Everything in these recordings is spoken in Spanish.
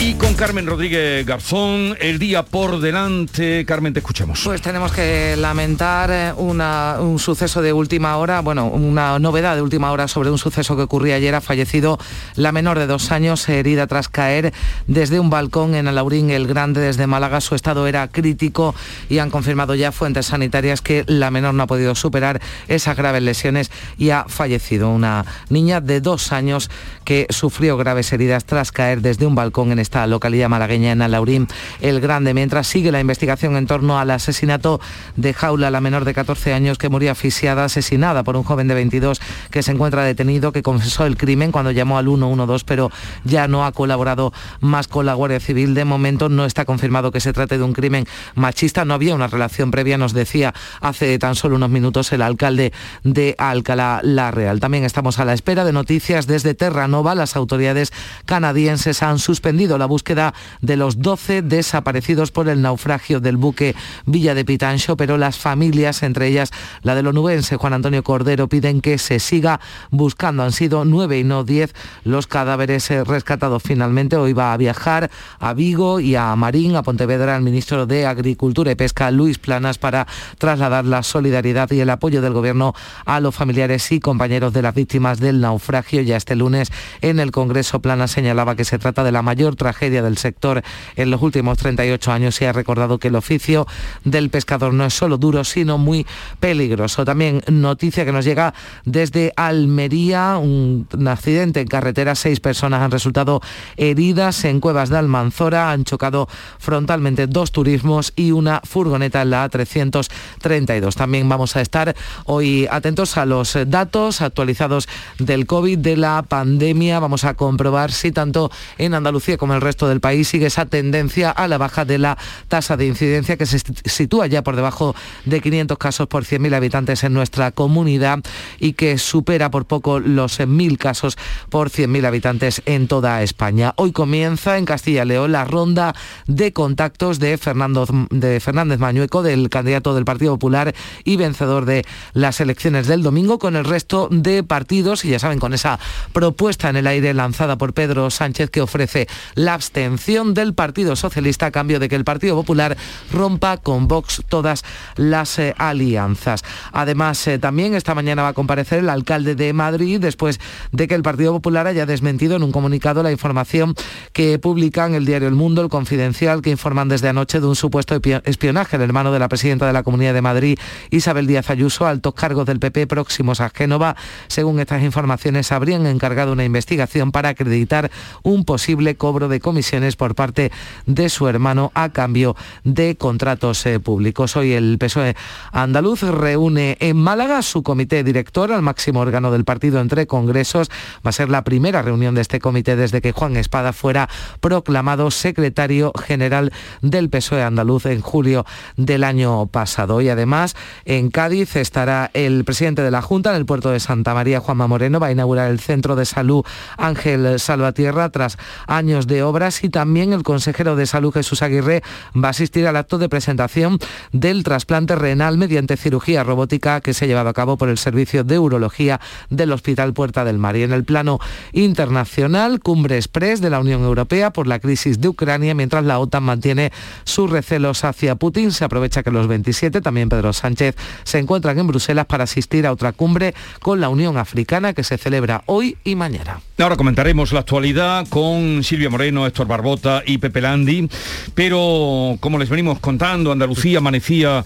Y con Carmen Rodríguez Garzón, el día por delante. Carmen, te escuchamos. Pues tenemos que lamentar eh, un suceso de última hora, bueno, una novedad de última hora sobre un suceso que ocurría ayer. Ha fallecido la menor de dos años, herida tras caer desde un balcón en Alaurín el Grande, desde Málaga. Su estado era crítico y han confirmado ya fuentes sanitarias que la menor no ha podido superar esas graves lesiones y ha fallecido. Una niña de dos años que sufrió graves heridas tras caer desde un balcón en esta localidad malagueña en Alaurín el Grande, mientras sigue la investigación en torno al asesinato de Jaula, la menor de 14 años que murió asfixiada, asesinada por un joven de 22 que se encuentra detenido, que confesó el crimen cuando llamó al 112, pero ya no ha colaborado más con la Guardia Civil. De momento no está confirmado que se trate de un crimen machista, no había una relación previa, nos decía hace tan solo unos minutos el alcalde de Alcalá La Real. También estamos a la espera de noticias desde Terranova. Las autoridades canadienses han suspendido la búsqueda de los 12 desaparecidos por el naufragio del buque Villa de Pitancho, pero las familias, entre ellas la del onubense Juan Antonio Cordero, piden que se siga buscando. Han sido nueve y no diez los cadáveres eh, rescatados finalmente. Hoy va a viajar a Vigo y a Marín, a Pontevedra, el ministro de Agricultura y Pesca, Luis Planas, para trasladar la solidaridad y el apoyo del Gobierno a los familiares y compañeros de las víctimas del naufragio. Ya este lunes en el Congreso Planas señalaba que se trata de la mayor tragedia del sector en los últimos 38 años y ha recordado que el oficio del pescador no es solo duro, sino muy peligroso. También noticia que nos llega desde Almería, un, accidente en carretera, seis personas han resultado heridas en Cuevas de Almanzora, han chocado frontalmente dos turismos y una furgoneta en la A332. También vamos a estar hoy atentos a los datos actualizados del COVID, de la pandemia. Vamos a comprobar si tanto en Andalucía como en el resto del país sigue esa tendencia a la baja de la tasa de incidencia que se sitúa ya por debajo de 500 casos por 100.000 habitantes en nuestra comunidad y que supera por poco los 1.000 casos por 100.000 habitantes en toda España. Hoy comienza en Castilla y León la ronda de contactos de, Fernando, de Fernández Mañueco, del candidato del Partido Popular y vencedor de las elecciones del domingo, con el resto de partidos y ya saben, con esa propuesta en el aire lanzada por Pedro Sánchez que ofrece la abstención del Partido Socialista a cambio de que el Partido Popular rompa con Vox todas las eh, alianzas. Además, eh, también esta mañana va a comparecer el alcalde de Madrid después de que el Partido Popular haya desmentido en un comunicado la información que publican el diario El Mundo, el Confidencial, que informan desde anoche de un supuesto espionaje. El hermano de la presidenta de la Comunidad de Madrid, Isabel Díaz Ayuso, altos cargos del PP próximos a Génova, según estas informaciones, habrían encargado una investigación para acreditar un posible cobro de comisiones por parte de su hermano a cambio de contratos eh, públicos. Hoy el PSOE andaluz reúne en Málaga su comité director, al máximo órgano del partido entre congresos. Va a ser la primera reunión de este comité desde que Juan Espada fuera proclamado secretario general del PSOE andaluz en julio del año pasado. Y además en Cádiz estará el presidente de la Junta en el puerto de Santa María, Juanma Moreno, va a inaugurar el centro de salud Ángel Salvatierra tras años de obras y también el consejero de Salud Jesús Aguirre va a asistir al acto de presentación del trasplante renal mediante cirugía robótica que se ha llevado a cabo por el Servicio de Urología del Hospital Puerta del Mar. Y en el plano internacional, cumbre express de la Unión Europea por la crisis de Ucrania, mientras la OTAN mantiene sus recelos hacia Putin. Se aprovecha que los 27, también Pedro Sánchez, se encuentran en Bruselas para asistir a otra cumbre con la Unión Africana que se celebra hoy y mañana. Ahora comentaremos la actualidad con Silvia Moreno, Héctor Barbota y Pepe Landi, pero como les venimos contando, Andalucía amanecía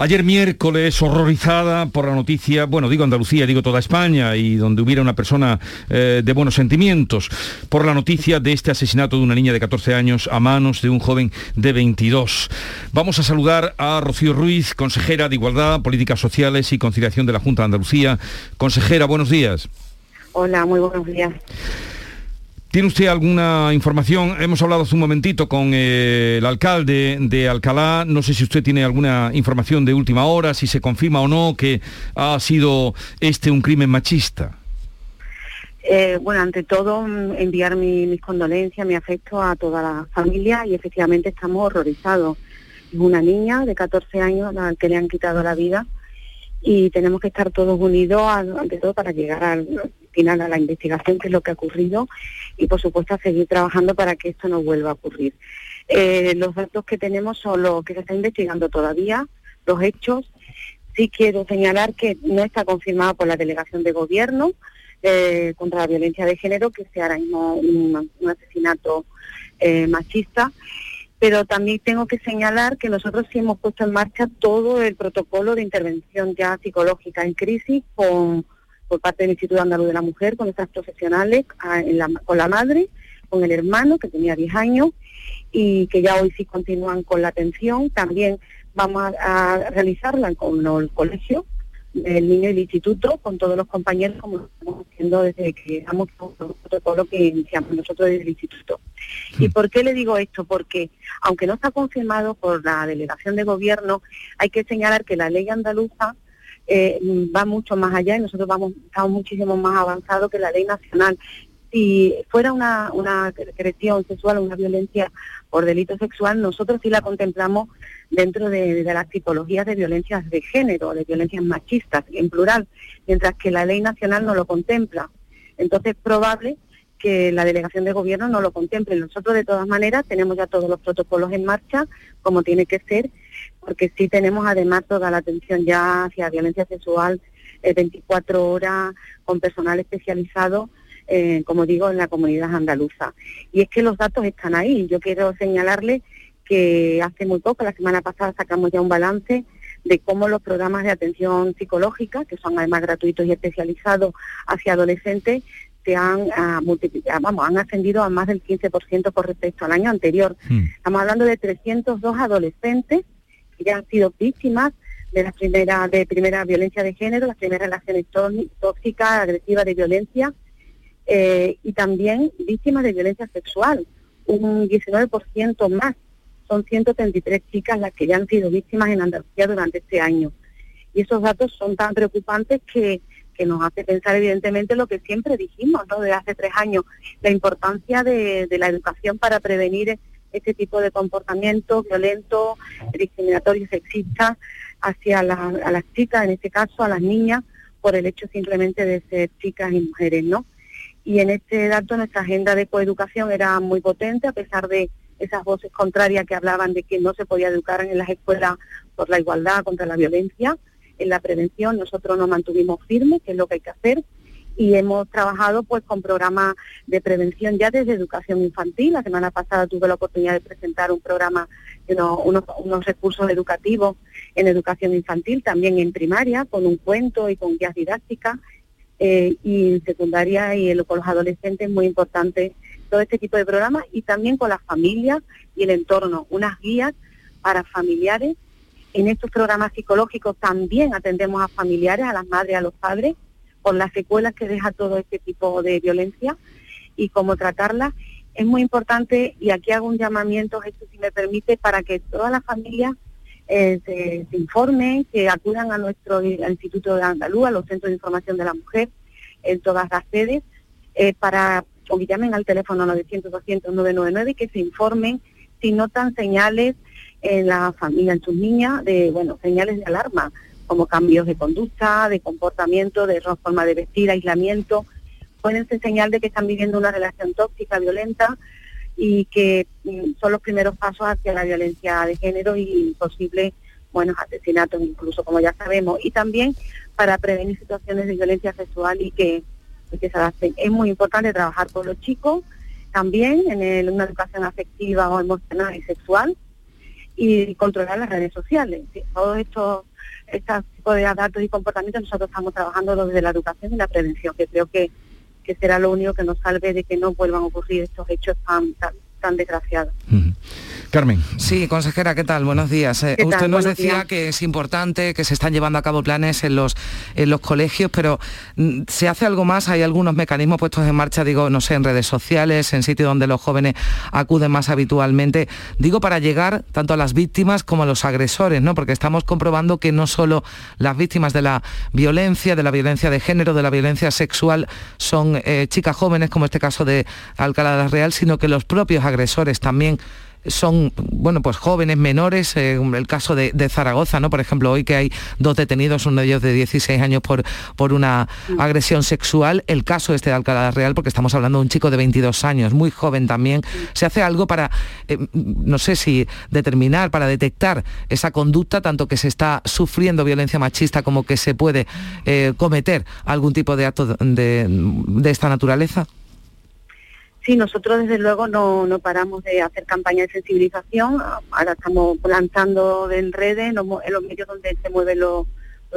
Ayer miércoles, horrorizada por la noticia, bueno, digo Andalucía, digo toda España, y donde hubiera una persona eh, de buenos sentimientos, por la noticia de este asesinato de una niña de 14 años a manos de un joven de 22. Vamos a saludar a Rocío Ruiz, consejera de Igualdad, Políticas Sociales y Conciliación de la Junta de Andalucía. Consejera, buenos días. Hola, muy buenos días. ¿Tiene usted alguna información? Hemos hablado hace un momentito con eh, el alcalde de Alcalá. No sé si usted tiene alguna información de última hora, si se confirma o no que ha sido este un crimen machista. Eh, bueno, ante todo, mm, enviar mis condolencias, mi afecto a toda la familia y efectivamente estamos horrorizados. Es una niña de 14 años a la que le han quitado la vida y tenemos que estar todos unidos ante todo para llegar al final a la investigación, que es lo que ha ocurrido, y por supuesto a seguir trabajando para que esto no vuelva a ocurrir. Eh, los datos que tenemos son los que se está investigando todavía, los hechos. Sí quiero señalar que no está confirmado por la delegación de gobierno eh, contra la violencia de género que sea ahora mismo un, asesinato eh, machista pero también tengo que señalar que nosotros sí hemos puesto en marcha todo el protocolo de intervención ya psicológica en crisis con, por parte del Instituto Andaluz de la Mujer, con nuestras profesionales, con la madre, con el hermano que tenía 10 años y que ya hoy sí continúan con la atención. También vamos a, realizarla con el colegio del niño y el instituto, con todos los compañeros, como lo estamos haciendo desde que damos el protocolo que iniciamos nosotros desde el instituto. ¿Y por qué le digo esto? Porque, aunque no está confirmado por la delegación de gobierno, hay que señalar que la ley andaluza eh, va mucho más allá y nosotros vamos, estamos muchísimo más avanzados que la ley nacional. Si fuera una, una agresión sexual una violencia por delito sexual, nosotros sí la contemplamos dentro de, de, las tipologías de violencias de género, de violencias machistas, en plural, mientras que la ley nacional no lo contempla. Entonces es probable que la delegación de gobierno no lo contemple. Nosotros, de todas maneras, tenemos ya todos los protocolos en marcha, como tiene que ser, porque sí tenemos además toda la atención ya hacia violencia sexual 24 eh, horas con personal especializado, eh, como digo, en la comunidad andaluza. Y es que los datos están ahí. Yo quiero señalarle que hace muy poco, la semana pasada, sacamos ya un balance de cómo los programas de atención psicológica, que son además gratuitos y especializados hacia adolescentes, se han ah, multiplicado, vamos, han ascendido a más del 15% con respecto al año anterior. Hmm. Estamos hablando de 302 adolescentes que ya han sido víctimas de la primera de primera violencia de género, las primeras relaciones tóxicas, agresivas de violencia eh, y también víctimas de violencia sexual, un 19% más. Son 133 chicas las que ya han sido víctimas en Andalucía durante este año. Y esos datos son tan preocupantes que que nos hace pensar evidentemente lo que siempre dijimos, ¿no? Desde hace tres años, la importancia de, la educación para prevenir este tipo de comportamientos violentos, discriminatorios, sexistas hacia las chicas, en este caso a las niñas, por el hecho simplemente de ser chicas y mujeres, ¿no? Y en este dato nuestra agenda de coeducación era muy potente, a pesar de esas voces contrarias que hablaban de que no se podía educar en las escuelas por la igualdad, contra la violencia en la prevención. Nosotros nos mantuvimos firmes, que es lo que hay que hacer, y hemos trabajado pues con programas de prevención ya desde educación infantil. La semana pasada tuve la oportunidad de presentar un programa, unos, unos, recursos educativos en educación infantil, también en primaria, con un cuento y con guías didácticas, eh, y en secundaria y con los adolescentes muy importante todo este tipo de programas y también con las familias y el entorno, unas guías para familiares en estos programas psicológicos también atendemos a familiares, a las madres, a los padres, por las secuelas que deja todo este tipo de violencia y cómo tratarlas. Es muy importante, y aquí hago un llamamiento, esto si me permite, para que todas las familias eh, se, informen, que acudan a nuestro Instituto de Andaluz, a los Centros de Información de la Mujer, en todas las sedes, eh, para, o que llamen al teléfono 900-200-999 y que se informen si notan señales en la familia, en sus niñas, de bueno, señales de alarma, como cambios de conducta, de comportamiento, de forma de vestir, aislamiento, pueden ser señal de que están viviendo una relación tóxica, violenta, y que mm, son los primeros pasos hacia la violencia de género y posibles buenos asesinatos incluso, como ya sabemos, y también para prevenir situaciones de violencia sexual y que, se adapten. Es muy importante trabajar con los chicos, también en una educación afectiva o emocional y sexual, y controlar las redes sociales. Todos estos estos tipos de datos y comportamientos nosotros estamos trabajando desde la educación y la prevención, que creo que, que será lo único que nos salve de que no vuelvan a ocurrir estos hechos tan, tan desgraciados. Carmen. Sí, consejera, ¿qué tal? Buenos días. Eh, usted nos decía que es importante que se están llevando a cabo planes en los, en los colegios, pero mm, ¿se hace algo más? ¿Hay algunos mecanismos puestos en marcha, digo, no sé, en redes sociales, en sitios donde los jóvenes acuden más habitualmente? Digo, para llegar tanto a las víctimas como a los agresores, ¿no? Porque estamos comprobando que no solo las víctimas de la violencia, de la violencia de género, de la violencia sexual, son eh, chicas jóvenes, como este caso de Alcalá de la Real, sino que los propios agresores también son, bueno, pues jóvenes menores, eh, el caso de, Zaragoza, ¿no? Por ejemplo, hoy que hay dos detenidos, uno de ellos de 16 años por, por una agresión sexual, el caso este de Alcalá Real, porque estamos hablando de un chico de 22 años, muy joven también, ¿se hace algo para, eh, no sé si determinar, para detectar esa conducta, tanto que se está sufriendo violencia machista como que se puede eh, cometer algún tipo de acto de, de esta naturaleza? Sí, nosotros desde luego no, no paramos de hacer campaña de sensibilización. Ahora estamos lanzando en redes, en los, medios donde se mueven los,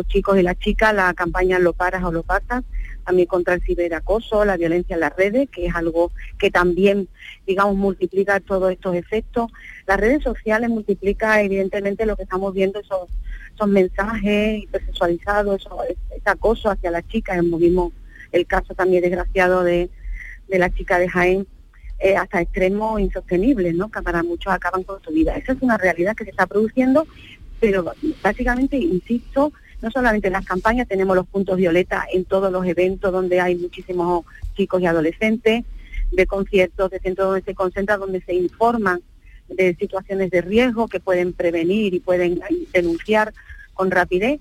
chicos y las chicas, la campaña Lo paras o lo pasas, también contra el ciberacoso, la violencia en las redes, que es algo que también, digamos, multiplica todos estos efectos. Las redes sociales multiplica evidentemente lo que estamos viendo, esos, esos mensajes hipersexualizados, ese acoso hacia las chicas. Vimos el caso también desgraciado de de la chica de Jaén eh, hasta extremos insostenibles, ¿no? que para muchos acaban con su vida. Esa es una realidad que se está produciendo, pero básicamente, insisto, no solamente en las campañas, tenemos los puntos violeta en todos los eventos donde hay muchísimos chicos y adolescentes, de conciertos, de centros donde se concentra, donde se informan de situaciones de riesgo que pueden prevenir y pueden denunciar con rapidez.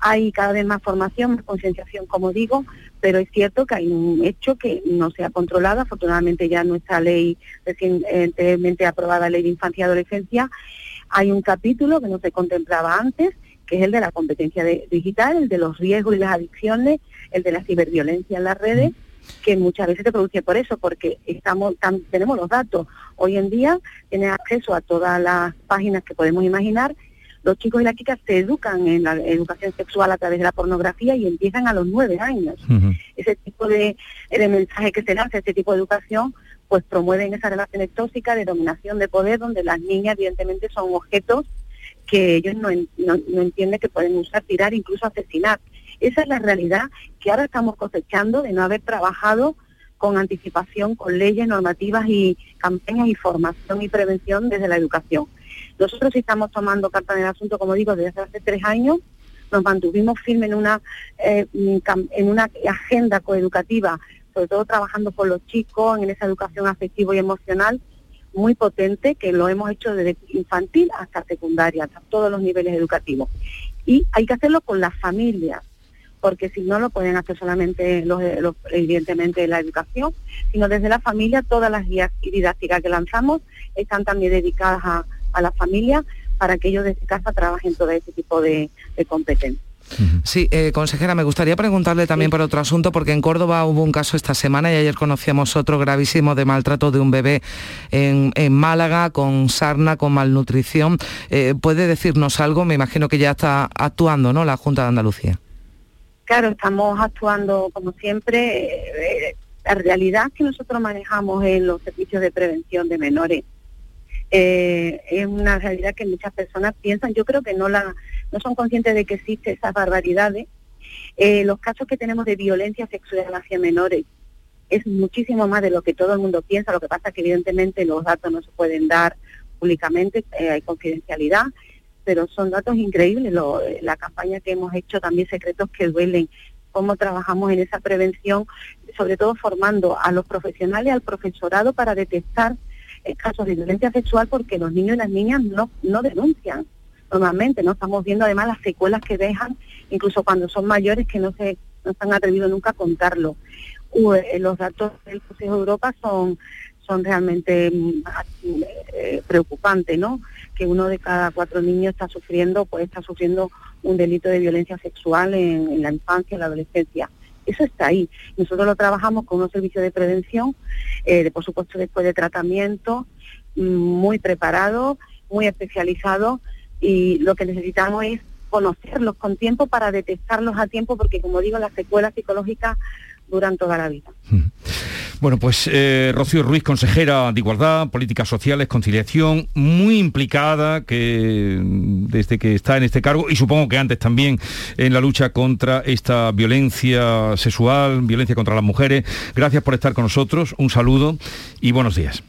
Hay cada vez más formación, más concienciación, como digo, pero es cierto que hay un hecho que no se ha controlado. Afortunadamente ya nuestra ley recientemente aprobada, Ley de Infancia y Adolescencia, hay un capítulo que no se contemplaba antes, que es el de la competencia digital, el de los riesgos y las adicciones, el de la ciberviolencia en las redes que muchas veces se produce por eso, porque estamos tenemos los datos. Hoy en día tiene acceso a todas las páginas que podemos imaginar los chicos y las chicas se educan en la educación sexual a través de la pornografía y empiezan a los nueve años. Ese tipo de, mensaje que se hace, ese tipo de educación, pues promueven esas relaciones tóxicas de dominación de poder, donde las niñas evidentemente son objetos que ellos no, no entienden que pueden usar, tirar, incluso asesinar. Esa es la realidad que ahora estamos cosechando de no haber trabajado con anticipación, con leyes, normativas y campañas y formación y prevención desde la educación. Nosotros estamos tomando carta en el asunto, como digo, desde hace tres años. Nos mantuvimos firmes en una, eh, en una agenda coeducativa, sobre todo trabajando con los chicos en esa educación afectiva y emocional muy potente, que lo hemos hecho desde infantil hasta secundaria, hasta todos los niveles educativos. Y hay que hacerlo con las familias, porque si no lo pueden hacer solamente los, los, evidentemente la educación, sino desde la familia todas las guías didácticas que lanzamos están también dedicadas a, a la familia para que ellos desde casa trabajen todo ese tipo de, competencias. Sí, eh, consejera, me gustaría preguntarle también por otro asunto, porque en Córdoba hubo un caso esta semana y ayer conocíamos otro gravísimo de maltrato de un bebé en, Málaga con sarna, con malnutrición. Eh, ¿Puede decirnos algo? Me imagino que ya está actuando, ¿no? La Junta de Andalucía. Claro, estamos actuando como siempre. Eh, la realidad que nosotros manejamos en los servicios de prevención de menores eh, es una realidad que muchas personas piensan, yo creo que no la no son conscientes de que existen esas barbaridades. Eh, los casos que tenemos de violencia sexual hacia menores es muchísimo más de lo que todo el mundo piensa, lo que pasa es que evidentemente los datos no se pueden dar públicamente, eh, hay confidencialidad, pero son datos increíbles. la campaña que hemos hecho también, secretos que duelen, cómo trabajamos en esa prevención, sobre todo formando a los profesionales, al profesorado para detectar casos de violencia sexual porque los niños y las niñas no, no denuncian normalmente, ¿no? Estamos viendo además las secuelas que dejan, incluso cuando son mayores que no se, no se han atrevido nunca a contarlo. Eh, los datos del Consejo de Europa son, son realmente mm, eh, preocupantes, ¿no? Que uno de cada cuatro niños está sufriendo, pues está sufriendo un delito de violencia sexual en, en la infancia, en la adolescencia. Eso está ahí. Nosotros lo trabajamos con un servicio de prevención, eh, por supuesto después de tratamiento, mm, muy preparado, muy especializado y lo que necesitamos es conocerlos con tiempo para detectarlos a tiempo porque como digo las secuelas psicológicas duran toda la vida. Bueno, pues eh, Rocío Ruiz, consejera de Igualdad, Políticas Sociales, Conciliación, muy implicada que desde que está en este cargo y supongo que antes también en la lucha contra esta violencia sexual, violencia contra las mujeres. Gracias por estar con nosotros, un saludo y buenos días.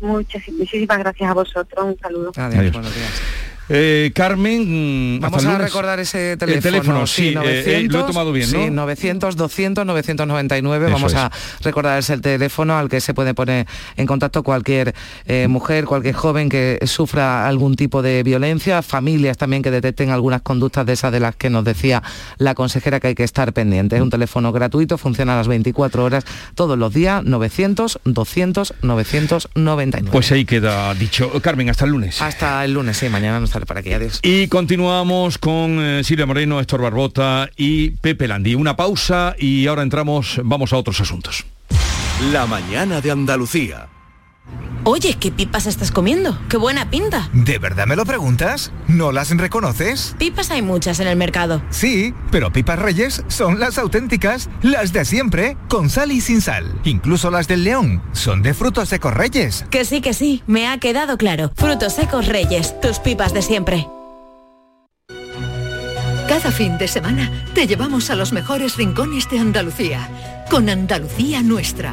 Muchas, muchísimas gracias a vosotros, un saludo. Adiós. Buenos días. Eh, Carmen, mm, vamos a recordar ese teléfono. El teléfono, sí, 900, eh, lo he tomado bien, ¿no? Sí, 900, 200, 999. vamos a recordar ese teléfono al que se puede poner en contacto cualquier eh, mujer, cualquier joven que sufra algún tipo de violencia, familias también que detecten algunas conductas de esas de las que nos decía la consejera que hay que estar pendiente. Es un teléfono gratuito, funciona a las 24 horas todos los días, 900, 200, 999. Pues ahí queda dicho. Carmen, hasta el lunes. Hasta el lunes, sí, mañana nos para. Y continuamos con eh, Silvia Moreno, Héctor Barbota y Pepe Landi. Una pausa y ahora entramos, vamos a otros asuntos. La mañana de Andalucía. Oye, ¿qué pipas estás comiendo? ¡Qué buena pinta! ¿De verdad me lo preguntas? ¿No las reconoces? Pipas hay muchas en el mercado. Sí, pero pipas reyes son las auténticas, las de siempre, con sal y sin sal. Incluso las del león son de frutos secos reyes. Que sí, que sí, me ha quedado claro. Frutos secos reyes, tus pipas de siempre. Cada fin de semana te llevamos a los mejores rincones de Andalucía, con Andalucía Nuestra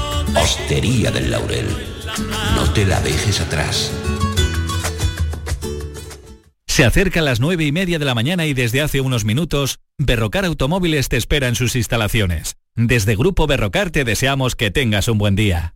Hostería del Laurel. No te la dejes atrás. Se acercan las nueve y media de la mañana y desde hace unos minutos, Berrocar Automóviles te espera en sus instalaciones. Desde Grupo Berrocar te deseamos que tengas un buen día.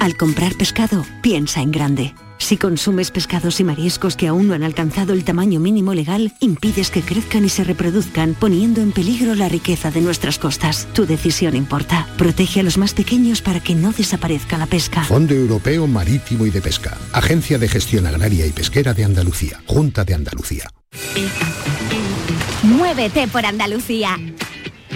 Al comprar pescado, piensa en grande. Si consumes pescados y mariscos que aún no han alcanzado el tamaño mínimo legal, impides que crezcan y se reproduzcan, poniendo en peligro la riqueza de nuestras costas. Tu decisión importa. Protege a los más pequeños para que no desaparezca la pesca. Fondo Europeo Marítimo y de Pesca. Agencia de Gestión Agraria y Pesquera de Andalucía. Junta de Andalucía. Muévete por Andalucía.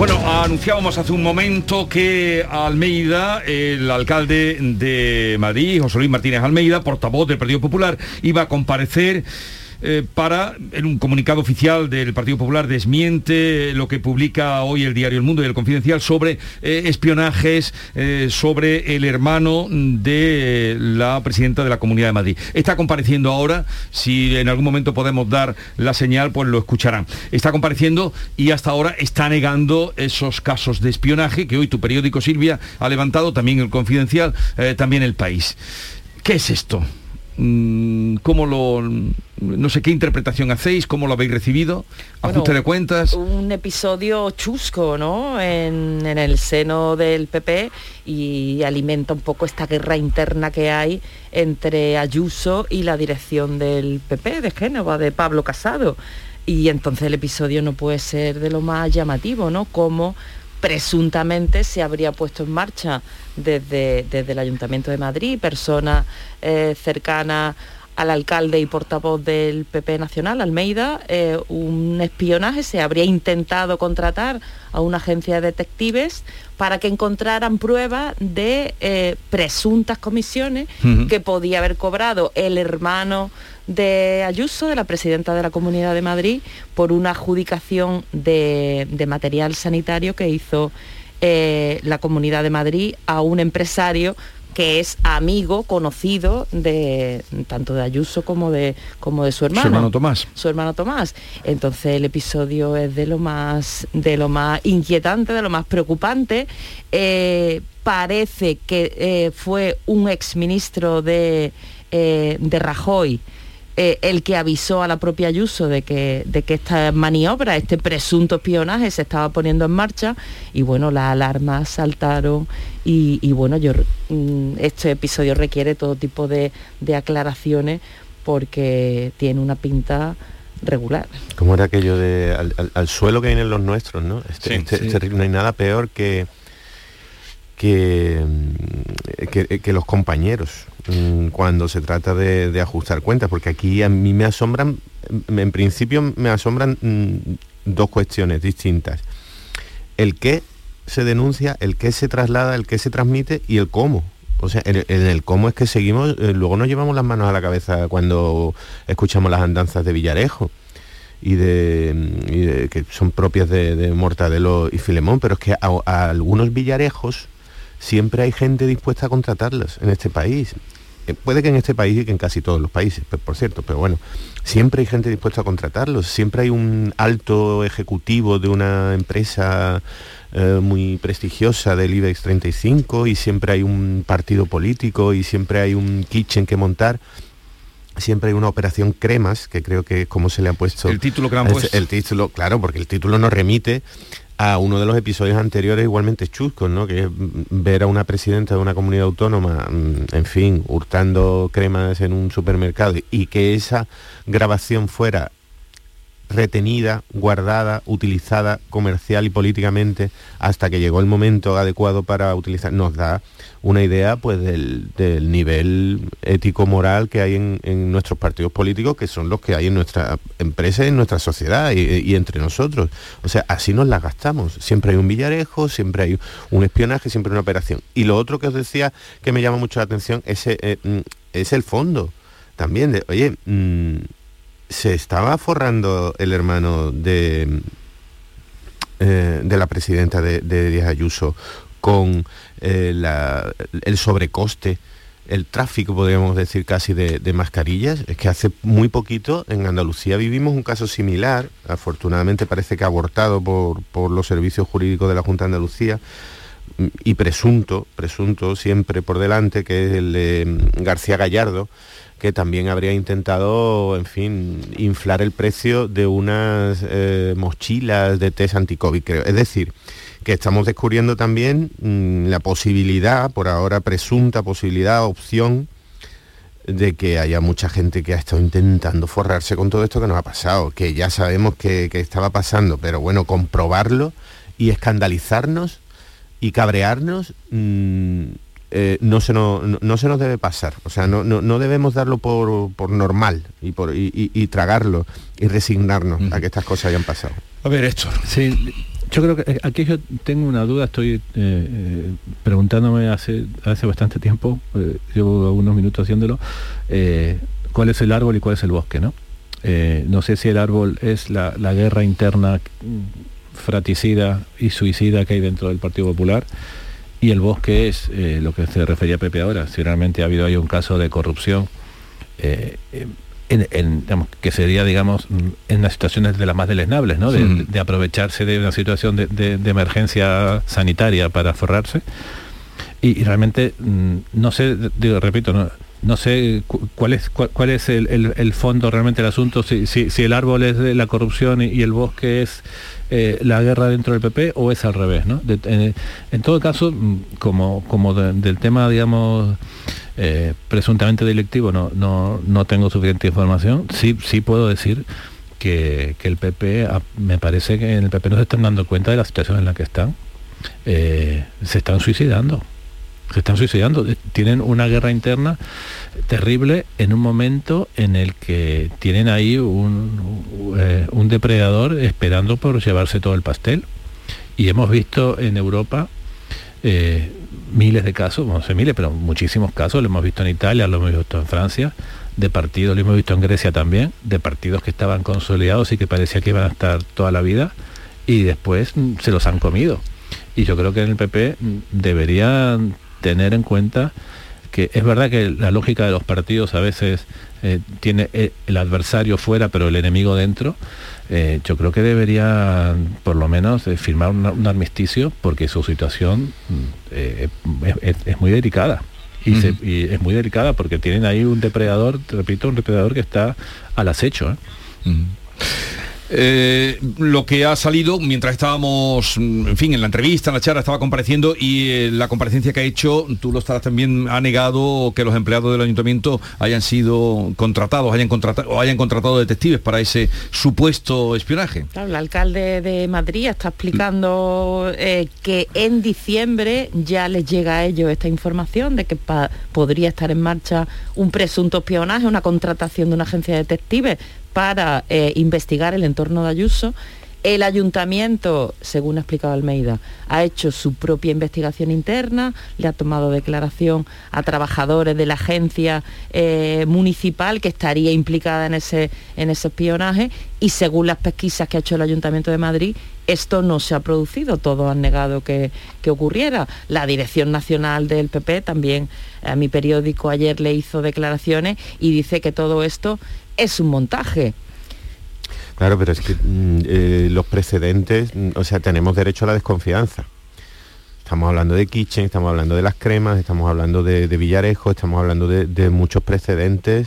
Bueno, anunciábamos hace un momento que Almeida, el alcalde de Madrid, José Luis Martínez Almeida, portavoz del Partido Popular, iba a comparecer eh, para, en un comunicado oficial del Partido Popular, desmiente lo que publica hoy el diario El Mundo y el Confidencial sobre eh, espionajes eh, sobre el hermano de la presidenta de la Comunidad de Madrid. Está compareciendo ahora, si en algún momento podemos dar la señal, pues lo escucharán. Está compareciendo y hasta ahora está negando esos casos de espionaje que hoy tu periódico Silvia ha levantado, también el Confidencial, también el País. ¿Qué es esto? Mm, ¿Cómo lo, no sé qué interpretación hacéis, cómo lo habéis recibido? Ajuste de cuentas. Un episodio chusco, ¿no? En, el seno del PP y alimenta un poco esta guerra interna que hay entre Ayuso y la dirección del PP de Génova, de Pablo Casado. Y entonces el episodio no puede ser de lo más llamativo, ¿no? Como presuntamente se habría puesto en marcha desde, desde el Ayuntamiento de Madrid, personas eh, cercanas al alcalde y portavoz del PP Nacional, Almeida, eh, un espionaje, se habría intentado contratar a una agencia de detectives para que encontraran pruebas de eh, presuntas comisiones que podía haber cobrado el hermano de Ayuso, de la presidenta de la Comunidad de Madrid, por una adjudicación de, material sanitario que hizo eh, la Comunidad de Madrid a un empresario que es amigo, conocido de tanto de Ayuso como de como de su hermano. Su hermano Tomás. Su hermano Tomás. Entonces el episodio es de lo más de lo más inquietante, de lo más preocupante. Eh, parece que eh, fue un exministro de, eh, de Rajoy eh, el que avisó a la propia Ayuso de que, de que esta maniobra, este presunto espionaje se estaba poniendo en marcha y bueno, las alarmas saltaron y, bueno, yo, mm, este episodio requiere todo tipo de, aclaraciones porque tiene una pinta regular. Como era aquello de al, suelo que vienen los nuestros, ¿no? Este, este no hay nada peor que, que, que los compañeros Mm, cuando se trata de, ajustar cuentas, porque aquí a mí me asombran, en principio me asombran mm, dos cuestiones distintas. El qué se denuncia, el qué se traslada, el qué se transmite y el cómo. O sea, en, el cómo es que seguimos, eh, luego nos llevamos las manos a la cabeza cuando escuchamos las andanzas de Villarejo y de, que son propias de, Mortadelo y Filemón, pero es que a algunos villarejos siempre hay gente dispuesta a contratarlas en este país. Eh, puede que en este país y que en casi todos los países, por cierto, pero bueno, siempre hay gente dispuesta a contratarlos, siempre hay un alto ejecutivo de una empresa eh, muy prestigiosa del IBEX 35 y siempre hay un partido político y siempre hay un kitchen que montar siempre hay una operación cremas, que creo que es como se le ha puesto. El título que El título, claro, porque el título nos remite a uno de los episodios anteriores igualmente chuscos, ¿no? que es ver a una presidenta de una comunidad autónoma, mm, en fin, hurtando cremas en un supermercado y que esa grabación fuera retenida, guardada, utilizada comercial y políticamente hasta que llegó el momento adecuado para utilizar, nos da una idea pues del, nivel ético-moral que hay en, nuestros partidos políticos, que son los que hay en nuestra empresa en nuestra sociedad y, entre nosotros. O sea, así nos las gastamos. Siempre hay un villarejo, siempre hay un espionaje, siempre una operación. Y lo otro que os decía que me llama mucho la atención es, eh, mm, es el fondo también. Oye, mm, se estaba forrando el hermano de, eh, de la presidenta de, de Ayuso con eh, el sobrecoste, el tráfico, podríamos decir casi, de, mascarillas. Es que hace muy poquito en Andalucía vivimos un caso similar, afortunadamente parece que abortado por, los servicios jurídicos de la Junta de Andalucía, mm, y presunto, presunto siempre por delante, que es el de mm, García Gallardo, que también habría intentado, en fin, inflar el precio de unas eh, mochilas de test anti-COVID, creo. Es decir, que estamos descubriendo también mm, la posibilidad, por ahora presunta posibilidad, opción, de que haya mucha gente que ha estado intentando forrarse con todo esto que nos ha pasado, que ya sabemos que, estaba pasando, pero bueno, comprobarlo y escandalizarnos y cabrearnos mm, eh, no, se nos, no, se nos debe pasar. O sea, no, no, debemos darlo por, normal y, por, y, tragarlo y resignarnos a que estas cosas hayan pasado. A ver, Héctor. Sí, yo creo que eh, aquí yo tengo una duda, estoy eh, eh, preguntándome hace, hace bastante tiempo, llevo algunos minutos haciéndolo, cuál es el árbol y cuál es el bosque, ¿no? no sé si el árbol es la, guerra interna fraticida y suicida que hay dentro del Partido Popular y el bosque es lo que se refería Pepe ahora, si realmente ha habido ahí un caso de corrupción en, que sería, digamos, en las situaciones de las más deleznables, ¿no? de, aprovecharse de una situación de, emergencia sanitaria para forrarse. Y, realmente, mm, no sé, digo, repito, no, no sé cuál es cuál, es el, fondo realmente del asunto, si, si, el árbol es la corrupción y, el bosque es eh, la guerra dentro del PP o es al revés, ¿no? en, todo caso, mm, como, como del tema, digamos, eh, presuntamente delictivo no, no, no tengo suficiente información. Sí, sí puedo decir que, el PP, me parece que en el PP no se están dando cuenta de la situación en la que están. Eh, se están suicidando. Se están suicidando, tienen una guerra interna terrible en un momento en el que tienen ahí un, eh, depredador esperando por llevarse todo el pastel. Y hemos visto en Europa eh, miles de casos, no sé miles, pero muchísimos casos, lo hemos visto en Italia, lo hemos visto en Francia, de partidos, lo hemos visto en Grecia también, de partidos que estaban consolidados y que parecía que iban a estar toda la vida y después se los han comido. Y yo creo que en el PP deberían tener en cuenta que es verdad que la lógica de los partidos a veces eh, tiene eh, el adversario fuera pero el enemigo dentro, eh, yo creo que debería por lo menos firmar un armisticio porque su situación mm, es, muy delicada. Y, es muy delicada porque tienen ahí un depredador, repito, un depredador que está al acecho. Eh, lo que ha salido mientras estábamos, en fin, en la entrevista, en la charla, estaba compareciendo y eh, la comparecencia que ha hecho, tú lo estarás también, ha negado que los empleados del ayuntamiento hayan sido contratados, hayan contratado o hayan contratado detectives para ese supuesto espionaje. el alcalde de Madrid está explicando eh, que en diciembre ya les llega a ellos esta información de que podría estar en marcha un presunto espionaje, una contratación de una agencia de detectives para eh, investigar el entorno de Ayuso. El ayuntamiento, según ha explicado Almeida, ha hecho su propia investigación interna, le ha tomado declaración a trabajadores de la agencia eh, municipal que estaría implicada en ese, en ese espionaje y según las pesquisas que ha hecho el Ayuntamiento de Madrid, esto no se ha producido, todos han negado que, que ocurriera. La Dirección Nacional del PP también a mi periódico ayer le hizo declaraciones y dice que todo esto es un montaje. Claro, pero es que mm, eh, los precedentes, mm, o sea, tenemos derecho a la desconfianza. Estamos hablando de Kitchen, estamos hablando de las cremas, estamos hablando de, Villarejo, estamos hablando de, muchos precedentes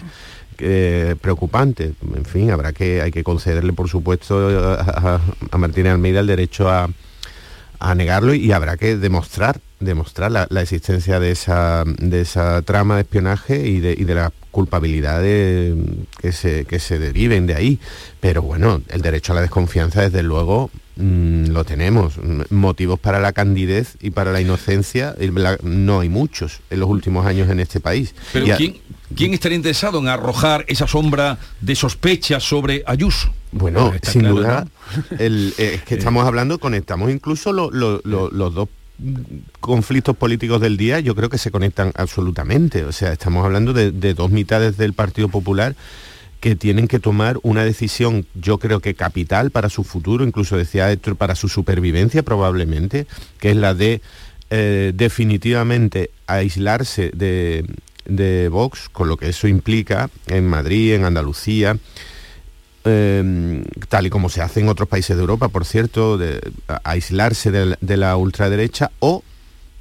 eh, preocupantes. En fin, habrá que, hay que concederle, por supuesto, a, a Martínez Almeida el derecho a, a negarlo y habrá que demostrar demostrar la, existencia de esa, de esa trama de espionaje y de, y de la culpabilidad que, se, que se deriven de ahí. Pero bueno, el derecho a la desconfianza, desde luego, mm, lo tenemos. Motivos para la candidez y para la inocencia no hay muchos en los últimos años en este país. Pero ¿quién, ¿quién estaría interesado en arrojar esa sombra de sospecha sobre Ayuso? Bueno, sin duda, el, eh, es que estamos hablando, conectamos incluso los dos conflictos políticos del día yo creo que se conectan absolutamente. O sea, estamos hablando de, dos mitades del Partido Popular que tienen que tomar una decisión, yo creo que capital para su futuro, incluso decía Héctor, para su supervivencia probablemente, que es la de eh, definitivamente aislarse de, de Vox, con lo que eso implica en Madrid, en Andalucía, Em, tal y como se hace en otros países de Europa, por cierto, de, aislarse de, la ultraderecha o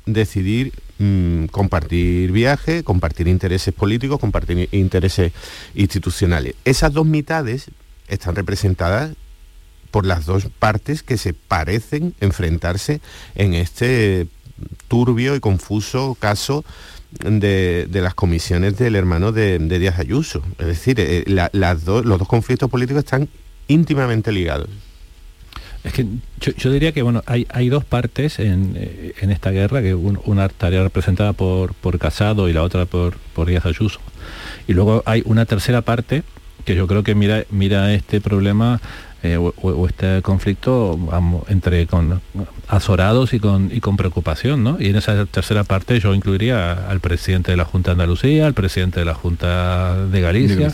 decidir mm, compartir viaje, compartir intereses políticos, compartir intereses institucionales. Esas dos mitades están representadas por las dos partes que se parecen enfrentarse en este turbio y confuso caso de, las comisiones del hermano de, Díaz Ayuso. Es decir, eh, las los dos conflictos políticos están íntimamente ligados. Es que yo, diría que bueno, hay, hay dos partes en, eh, esta guerra, que una estaría representada por, por Casado y la otra por, por Díaz Ayuso. Y luego hay una tercera parte que yo creo que mira, mira este problema eh, o, este conflicto entre con azorados y con, y con preocupación, ¿no? Y en esa tercera parte yo incluiría al presidente de la Junta de Andalucía, al presidente de la Junta de Galicia,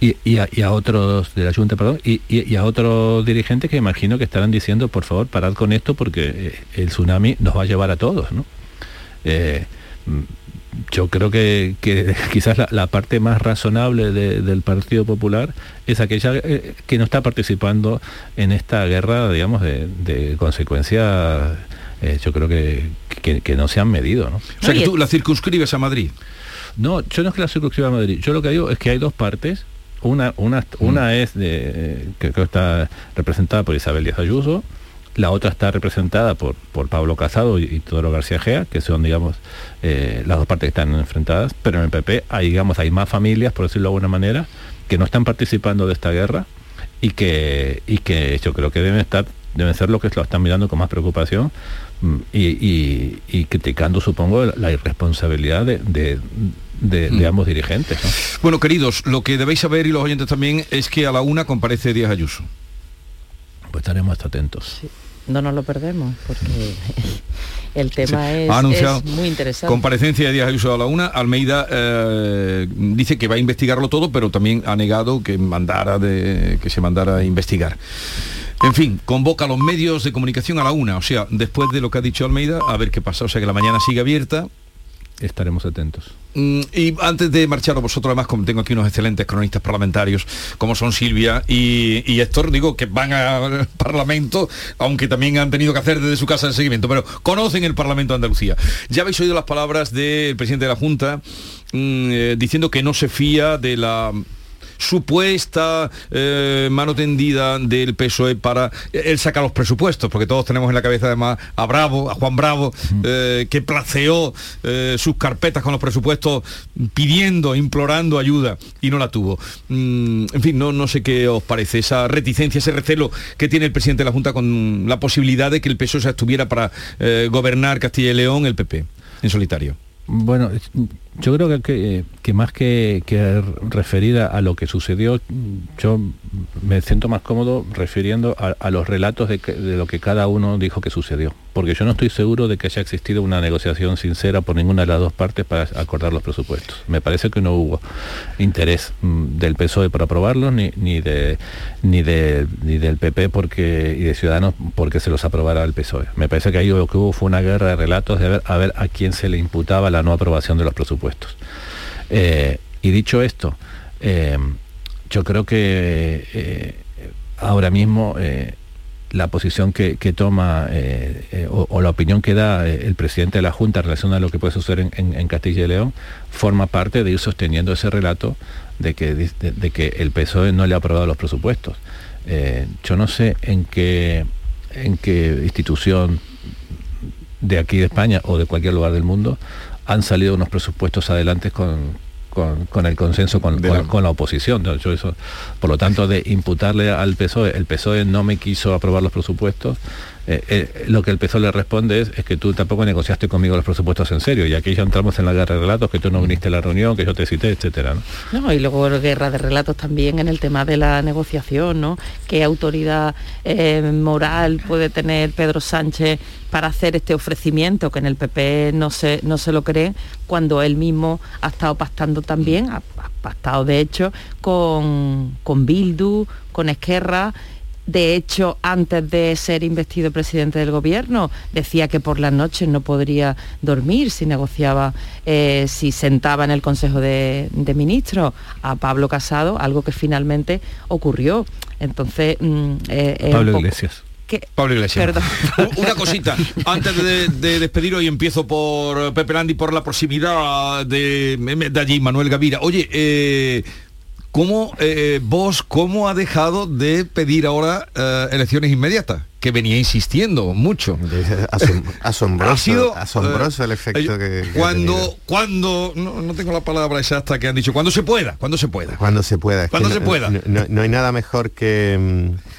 Y, a, otros de la Junta, perdón, y, a otros dirigentes que imagino que estarán diciendo, por favor, parad con esto porque eh, el tsunami nos va a llevar a todos, ¿no? Eh, yo creo que, quizás la, parte más razonable del Partido Popular es aquella eh, que no está participando en esta guerra, digamos, de, consecuencias, eh, yo creo que, que, no se han medido. ¿no? O sea, que tú la circunscribes a Madrid. No, yo no es que la circunscriba a Madrid. Yo lo que digo es que hay dos partes. Una, una, una mm. es de, que creo que está representada por Isabel Díaz Ayuso, la otra está representada por, por Pablo Casado y, y Teodoro García Gea, que son, digamos, eh, las dos partes que están enfrentadas, pero en el PP hay, digamos, hay más familias, por decirlo de alguna manera, que no están participando de esta guerra y que, y que yo creo que deben estar deben ser los que lo están mirando con más preocupación mm, y, criticando, supongo, la irresponsabilidad de, mm. ambos dirigentes. Bueno, queridos, lo que debéis saber y los oyentes también es que a la una comparece Díaz Ayuso. Pues estaremos atentos. No nos lo perdemos, porque el tema es, muy interesante. Comparecencia de Díaz Ayuso a la una. Almeida eh, dice que va a investigarlo todo, pero también ha negado que mandara de, que se mandara a investigar. En fin, convoca a los medios de comunicación a la una, o sea, después de lo que ha dicho Almeida, a ver qué pasa. O sea que la mañana sigue abierta, estaremos atentos. Mm, y antes de marchar a vosotros, además, como tengo aquí unos excelentes cronistas parlamentarios, como son Silvia y, Héctor, digo que van al Parlamento, aunque también han tenido que hacer desde su casa el seguimiento, pero conocen el Parlamento de Andalucía. Ya habéis oído las palabras del presidente de la Junta mm, eh, diciendo que no se fía de la supuesta eh, mano tendida del PSOE para él sacar los presupuestos, porque todos tenemos en la cabeza además a Bravo, a Juan Bravo, eh, que placeó eh, sus carpetas con los presupuestos pidiendo, implorando ayuda y no la tuvo. Mm, en fin, no, no sé qué os parece esa reticencia, ese recelo que tiene el presidente de la Junta con la posibilidad de que el PSOE se estuviera para gobernar Castilla y León, el PP, en solitario. Bueno, yo creo que, que, más que, que, referida a lo que sucedió, yo me siento más cómodo refiriendo a, los relatos de, lo que cada uno dijo que sucedió. Porque yo no estoy seguro de que haya existido una negociación sincera por ninguna de las dos partes para acordar los presupuestos. Me parece que no hubo interés mm, del PSOE para aprobarlos, ni, ni, de, ni, de, ni del PP porque, y de Ciudadanos porque se los aprobara el PSOE. Me parece que ahí lo que hubo fue una guerra de relatos de ver a, ver a quién se le imputaba la no aprobación de los presupuestos eh, y dicho esto, eh, yo creo que eh, ahora mismo la posición que, toma o, la opinión que da el presidente de la Junta en relación a lo que puede suceder en, Castilla y León forma parte de ir sosteniendo ese relato de que, de, que el PSOE no le ha aprobado los presupuestos. yo no sé en qué, en qué institución de aquí de España o de cualquier lugar del mundo han salido unos presupuestos adelante con, con, el consenso con, la... oposición. Yo eso, por lo tanto, de imputarle al PSOE, el PSOE no me quiso aprobar los presupuestos, eh, eh, lo que el PSOE le responde es, es, que tú tampoco negociaste conmigo los presupuestos en serio, y aquí ya entramos en la guerra de relatos, que tú no viniste a la reunión, que yo te cité, etcétera. ¿no? y luego guerra de relatos también en el tema de la negociación, ¿no? ¿Qué autoridad eh, moral puede tener Pedro Sánchez para hacer este ofrecimiento que en el PP no se, no se lo cree cuando él mismo ha estado pactando también, ha, pactado de hecho con, con Bildu, con Esquerra de hecho, antes de ser investido presidente del gobierno, decía que por las noches no podría dormir si negociaba, eh, si sentaba en el Consejo de, Ministros a Pablo Casado, algo que finalmente ocurrió. Entonces, mm, eh, Pablo Iglesias. Pablo Iglesias. Una cosita, antes de, de, despedir y empiezo por Pepe Landi por la proximidad de, de allí, Manuel Gavira. Oye, eh, ¿Cómo eh, vos, cómo ha dejado de pedir ahora eh, elecciones inmediatas? Que venía insistiendo mucho. asombroso, ha sido, asombroso el efecto que, Cuando, cuando, no, tengo la palabra exacta que han dicho, cuando se pueda, cuando se pueda. Cuando se pueda. Cuando se pueda. no, hay nada mejor que... Mm,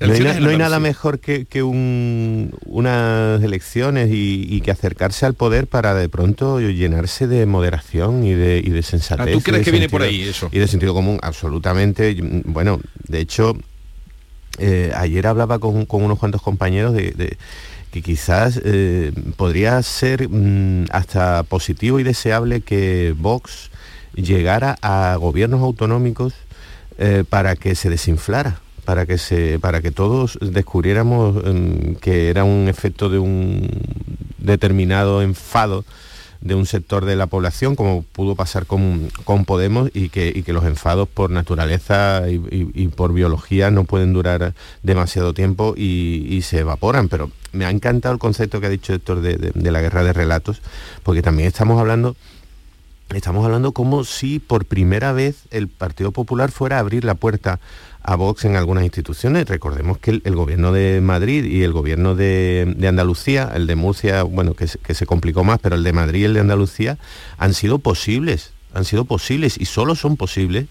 no hay, nada mejor que, unas elecciones y, que acercarse al poder para de pronto llenarse de moderación y de, y de sensatez. Ah, ¿Tú crees que viene por ahí eso? Y de sentido común, absolutamente. Bueno, de hecho, eh, ayer hablaba con, unos cuantos compañeros de, que quizás eh, podría ser mm, hasta positivo y deseable que Vox llegara a gobiernos autonómicos eh, para que se desinflara para que, se, para que todos descubriéramos em, que era un efecto de un determinado enfado de un sector de la población, como pudo pasar con, Podemos, y que, que, los enfados por naturaleza y, por biología no pueden durar demasiado tiempo y, se evaporan. Pero me ha encantado el concepto que ha dicho Héctor de, de la guerra de relatos, porque también estamos hablando estamos hablando como si por primera vez el Partido Popular fuera a abrir la puerta a Vox en algunas instituciones. Recordemos que el, gobierno de Madrid y el gobierno de, Andalucía, el de Murcia, bueno, que, se complicó más, pero el de Madrid y el de Andalucía han sido posibles, han sido posibles y solo son posibles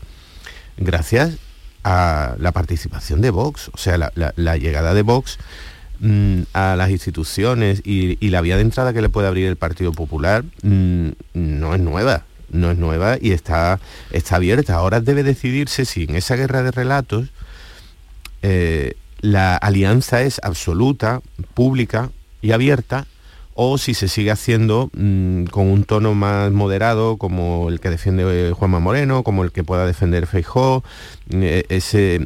gracias a la participación de Vox, o sea, la, llegada de Vox mm, a las instituciones y, la vía de entrada que le puede abrir el Partido Popular mm, no es nueva, no es nueva y está, está abierta. Ahora debe decidirse si en esa guerra de relatos eh, la alianza es absoluta, pública y abierta o si se sigue haciendo mm, con un tono más moderado como el que defiende eh, Juanma Moreno, como el que pueda defender Feijó, eh, ese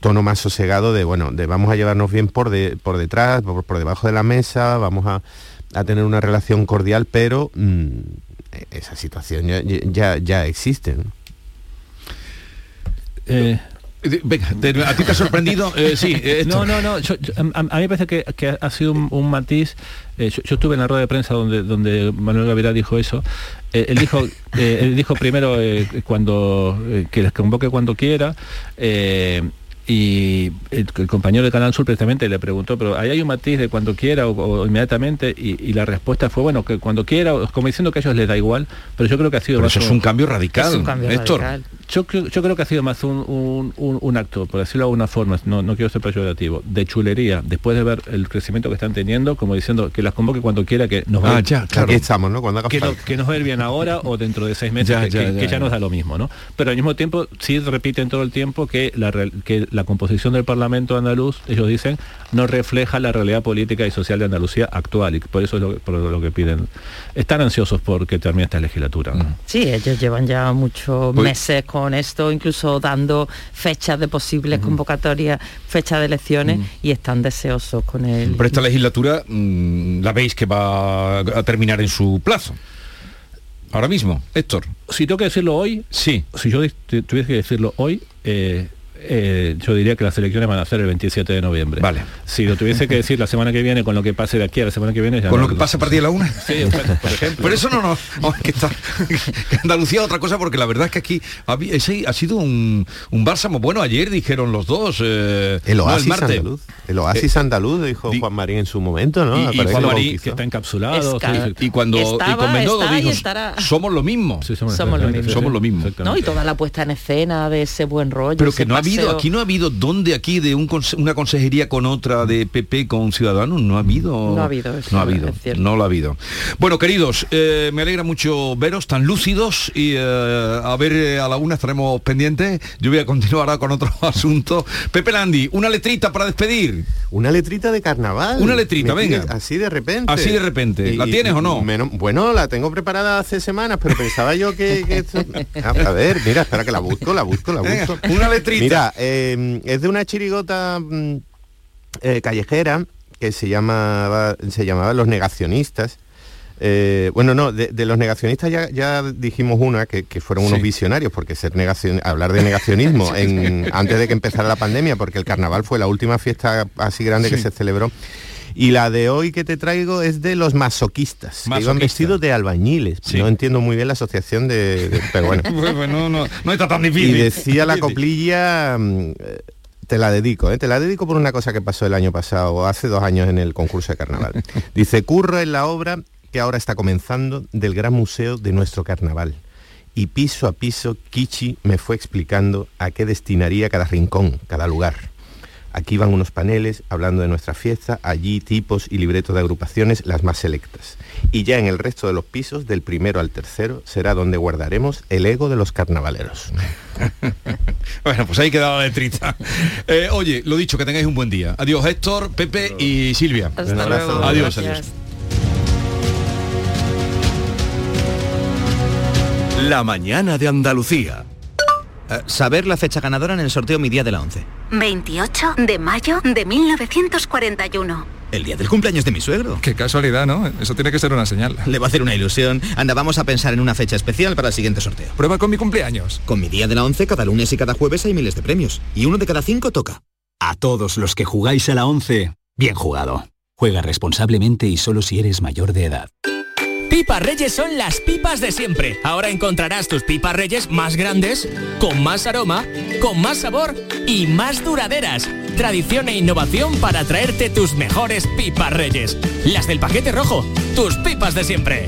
tono más sosegado de bueno, de vamos a llevarnos bien por, por detrás, por, debajo de la mesa, vamos a, tener una relación cordial, pero mm, esa situación ya, ya, existe. Eh, venga, ¿a ti te ha sorprendido? sí. no, no, no. a, mí me parece que, ha sido un matiz eh, yo, estuve en la rueda de prensa donde, donde Manuel Gavirá dijo eso. Eh, él, dijo, eh, él dijo primero cuando que les convoque cuando quiera y el, compañero de Canal Sur precisamente le preguntó, pero ahí hay un matiz de cuando quiera o, inmediatamente, y, la respuesta fue, bueno, que cuando quiera, como diciendo que a ellos les da igual, pero yo creo que ha sido... eso es un cambio radical, Yo, yo, creo que ha sido más un, acto, por decirlo de alguna forma, no, no quiero ser peyorativo, de chulería, después de ver el crecimiento que están teniendo, como diciendo que las convoque cuando quiera, que nos va ah, ya, claro. estamos, ¿no? Cuando que, que, nos va a ir bien ahora o dentro de seis meses, que, ya, nos da lo mismo, ¿no? Pero al mismo tiempo sí repiten todo el tiempo que la, que la composición del Parlamento andaluz, ellos dicen, no refleja la realidad política y social de Andalucía actual y por eso es lo, por lo que piden. Están ansiosos porque termine esta legislatura. Mm. Sí, ellos llevan ya muchos pues- meses con esto, incluso dando fechas de posibles convocatorias, fechas de elecciones y están deseosos con el... Pero esta legislatura mm, la veis que va a terminar en su plazo. Ahora mismo, Héctor. Si tengo que decirlo hoy, sí. Si yo tuviese que decirlo hoy, eh, eh, yo diría que las elecciones van a ser el 27 de noviembre. Vale. Si lo tuviese que decir la semana que viene, con lo que pase de aquí a la semana que viene... ¿Con lo que pase a partir de la una? Sí, por ejemplo. Pero eso no, no, que está... Andalucía otra cosa, porque la verdad es que aquí ha, sido un, bálsamo. Bueno, ayer dijeron los dos... Eh, el oasis andaluz. El oasis eh, andaluz, dijo Juan Marín en su momento, ¿no? Y, Juan Marín, que está encapsulado. y cuando estaba, y dijo, somos lo mismo. somos, lo mismo. Somos lo mismo. ¿No? Y toda la puesta en escena de ese buen rollo. Pero que no ha aquí no ha habido, ¿dónde aquí de una consejería con otra de PP con Ciudadanos? No ha habido. No ha habido. no ha habido. No lo ha habido. Bueno, queridos, eh, me alegra mucho veros tan lúcidos y eh, a ver, eh, a la una estaremos pendientes. Yo voy a continuar ahora con otro asunto. Pepe Landi, una letrita para despedir. Una letrita de carnaval. Una letrita, venga. Así de repente. Así de repente. ¿La tienes o no? bueno, la tengo preparada hace semanas, pero pensaba yo que... a ver, mira, espera que la busco, la busco, la busco. una letrita. Mira, Em, es de una chirigota mm, eh, callejera que se llamaba, se llamaba Los Negacionistas. Eh, bueno, no, de, los negacionistas ya, dijimos una que, fueron unos visionarios, porque ser negacion, hablar de negacionismo antes de que empezara la pandemia, porque el carnaval fue la última fiesta así grande que se celebró. Y la de hoy que te traigo es de los masoquistas, que iban vestidos de albañiles. No entiendo muy bien la asociación de... pero bueno. no, no, no, está tan difícil. Y decía la coplilla... Mm, te la dedico, ¿eh? te la dedico por una cosa que pasó el año pasado, hace dos años en el concurso de carnaval. Dice, curro en la obra que ahora está comenzando del gran museo de nuestro carnaval. Y piso a piso, Kichi me fue explicando a qué destinaría cada rincón, cada lugar. Aquí van unos paneles hablando de nuestra fiesta, allí tipos y libretos de agrupaciones, las más selectas. Y ya en el resto de los pisos, del primero al tercero, será donde guardaremos el ego de los carnavaleros. bueno, pues ahí queda la letrita. Eh, oye, lo dicho, que tengáis un buen día. Adiós Héctor, Pepe y Silvia. un abrazo. Adiós, adiós. La mañana de Andalucía. Eh, saber la fecha ganadora en el sorteo Mi Día de la 11. 28 de mayo de 1941. El día del cumpleaños de mi suegro. Qué casualidad, ¿no? Eso tiene que ser una señal. Le va a hacer una ilusión. Anda, vamos a pensar en una fecha especial para el siguiente sorteo. Prueba con mi cumpleaños. Con mi día de la 11, cada lunes y cada jueves hay miles de premios. Y uno de cada cinco toca. A todos los que jugáis a la 11, bien jugado. Juega responsablemente y solo si eres mayor de edad. Pipas Reyes son las pipas de siempre. Ahora encontrarás tus pipas Reyes más grandes, con más aroma, con más sabor y más duraderas. Tradición e innovación para traerte tus mejores pipas Reyes. Las del paquete rojo, tus pipas de siempre.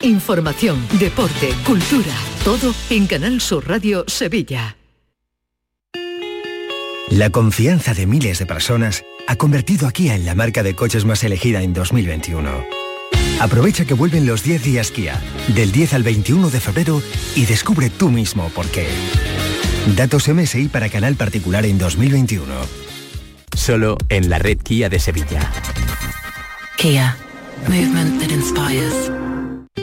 Información, deporte, cultura, todo en Canal Sur Radio Sevilla. La confianza de miles de personas ha convertido a Kia en la marca de coches más elegida en 2021. Aprovecha que vuelven los 10 días Kia, del 10 al 21 de febrero y descubre tú mismo por qué. Datos MSI para canal particular en 2021. Solo en la red Kia de Sevilla. Kia. Movement that inspires.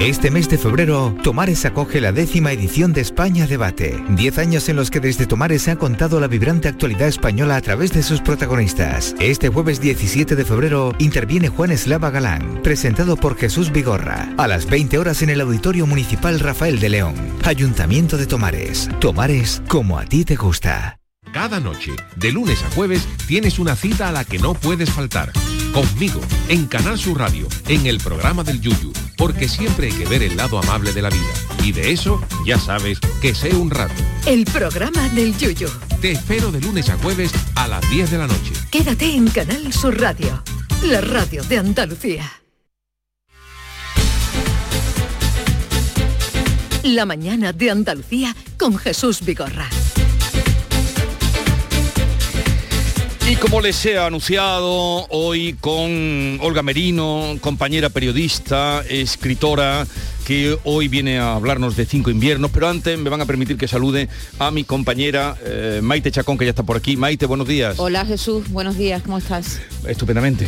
Este mes de febrero, Tomares acoge la décima edición de España Debate. Diez años en los que desde Tomares se ha contado la vibrante actualidad española a través de sus protagonistas. Este jueves 17 de febrero interviene Juan Eslava Galán, presentado por Jesús Vigorra, a las 20 horas en el Auditorio Municipal Rafael de León. Ayuntamiento de Tomares. Tomares como a ti te gusta. Cada noche, de lunes a jueves, tienes una cita a la que no puedes faltar. Conmigo, en Canal Sur Radio, en el programa del Yuyu, porque siempre hay que ver el lado amable de la vida. Y de eso, ya sabes, que sé un rato. El programa del Yuyu. Te espero de lunes a jueves a las 10 de la noche. Quédate en Canal Sur Radio, la radio de Andalucía. La mañana de Andalucía con Jesús Vigorra. Y como les he anunciado hoy con Olga Merino, compañera periodista, escritora, que hoy viene a hablarnos de cinco inviernos, pero antes me van a permitir que salude a mi compañera eh, Maite Chacón, que ya está por aquí. Maite, buenos días. Hola Jesús, buenos días, ¿cómo estás? Estupendamente.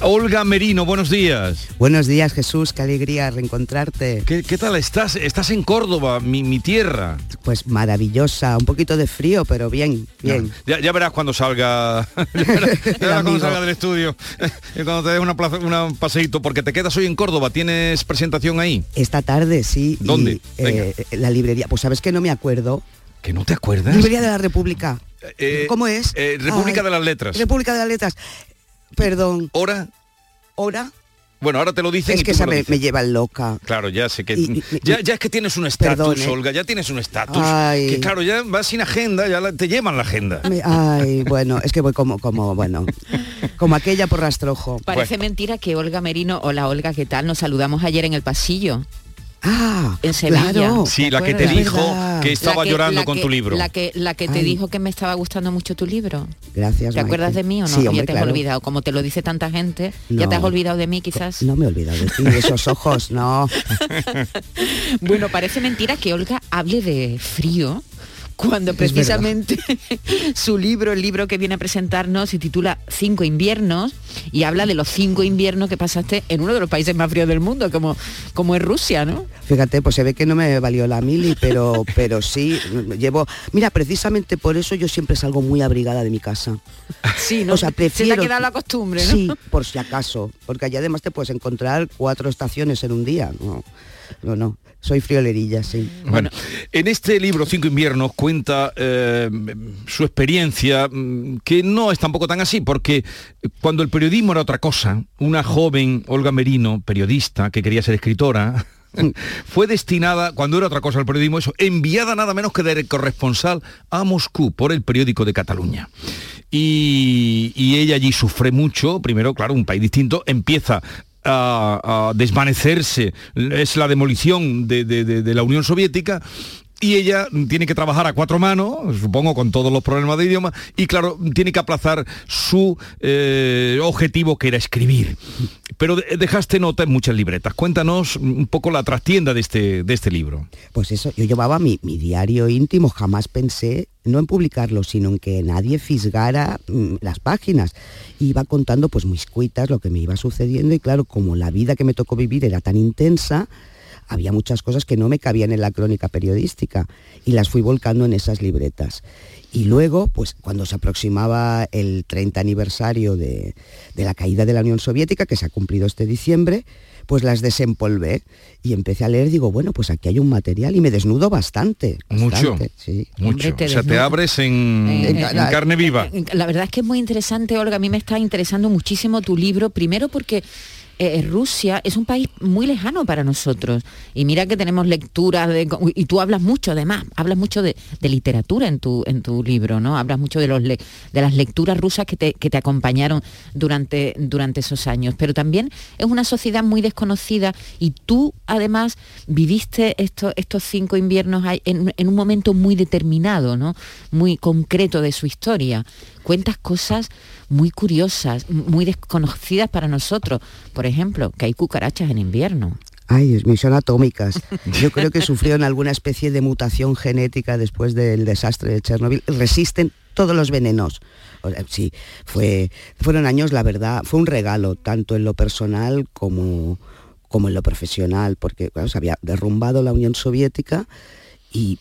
Olga Merino, buenos días. Buenos días Jesús, qué alegría reencontrarte. ¿Qué, qué tal estás? Estás en Córdoba, mi, mi, tierra. Pues maravillosa, un poquito de frío, pero bien, bien. Ya, ya verás cuando salga, ya verás, ya verás cuando salga del estudio, cuando te des una plaza, un paseíto, porque te quedas hoy en Córdoba, ¿tienes presentación ahí? Esta tarde, sí. ¿Dónde? Y, eh, la librería, pues sabes que no me acuerdo. ¿Que no te acuerdas? Librería de la República. Eh, ¿Cómo es? Eh, República Ay, de las Letras. República de las Letras. Perdón. ¿Hora? ¿Hora? Bueno, ahora te lo dicen. Es y que tú esa lo me, dices. me lleva loca. Claro, ya sé que... Y- y- ya, ya es que tienes un estatus, ¿eh? Olga, ya tienes un estatus. Ay. Que claro, ya vas sin agenda, ya la- te llevan la agenda. Me- ay, bueno, es que voy como, como, bueno, como aquella por rastrojo. Parece mentira que Olga Merino, hola Olga, ¿qué tal? Nos saludamos ayer en el pasillo. Ah, en Sevilla. claro. Sí, la que te dijo que estaba llorando con que- tu libro. La que, la que te Ay. dijo que me estaba gustando mucho tu libro. Gracias. ¿Te acuerdas de mí o no? Sí, ya te has olvidado. Como te lo dice tanta gente, ya te has olvidado de mí quizás. No me he olvidado de ti, de esos ojos, no. Bueno, parece mentira que Olga hable de frío cuando precisamente su libro, el libro que viene a presentarnos, se titula Cinco inviernos y habla de los cinco inviernos que pasaste en uno de los países más fríos del mundo, como, como es Rusia, ¿no? Fíjate, pues se ve que no me valió la mili, pero, pero sí, llevo... Mira, precisamente por eso yo siempre salgo muy abrigada de mi casa. Sí, ¿no? O sea, Se te ha prefiero... quedado la costumbre, ¿no? Sí, por si acaso, porque allá además te puedes encontrar cuatro estaciones en un día. No, no, no. soy friolerilla, sí. Bueno, en este libro, Cinco inviernos, cuenta eh, su experiencia, mm, que no es tampoco tan así, porque cuando el periodismo era otra cosa, una joven, Olga Merino, periodista, que quería ser escritora, fue destinada, cuando era otra cosa el periodismo, eso, enviada nada menos que de corresponsal a Moscú por el periódico de Cataluña. Y, y ella allí sufre mucho, primero, claro, un país distinto, empieza a, desvanecerse, es la demolición de, de- de- de la Unión Soviética. Y ella tiene que trabajar a cuatro manos, supongo con todos los problemas de idioma, y claro, tiene que aplazar su eh, objetivo que era escribir. Pero de- dejaste nota en muchas libretas. Cuéntanos un poco la trastienda de este, de este libro. Pues eso, yo llevaba mi, mi diario íntimo, jamás pensé no en publicarlo, sino en que nadie fisgara mm, las páginas. Iba contando pues mis cuitas, lo que me iba sucediendo y claro, como la vida que me tocó vivir era tan intensa, había muchas cosas que no me cabían en la crónica periodística y las fui volcando en esas libretas. Y luego, pues cuando se aproximaba el 30 aniversario de, de la caída de la Unión Soviética, que se ha cumplido este diciembre, pues las desempolvé y empecé a leer, digo, bueno, pues aquí hay un material y me desnudo bastante. Mucho, sí. mucho. Hombre, o sea, te abres en, Eh, en eh, carne viva. La verdad es que es muy interesante, Olga. A mí me está interesando muchísimo tu libro, primero porque eh, Rusia es un país muy lejano para nosotros. Y mira que tenemos lecturas y tú hablas mucho además, hablas mucho de, literatura en tu, en tu libro, ¿no? Hablas mucho de, los de las lecturas rusas que te, que te acompañaron durante, durante esos años. Pero también es una sociedad muy desconocida y tú además viviste estos, estos cinco inviernos en, en un momento muy determinado, ¿no? Muy concreto de su historia. Cuentas cosas muy curiosas, muy desconocidas para nosotros. Por ejemplo, que hay cucarachas en invierno. Ay, Dios mío, son atómicas. Yo creo que sufrieron alguna especie de mutación genética después del desastre de Chernobyl. Resisten todos los venenos. Sí, fue, fueron años, la verdad, fue un regalo, tanto en lo personal como, como en lo profesional, porque claro, se había derrumbado la Unión Soviética y,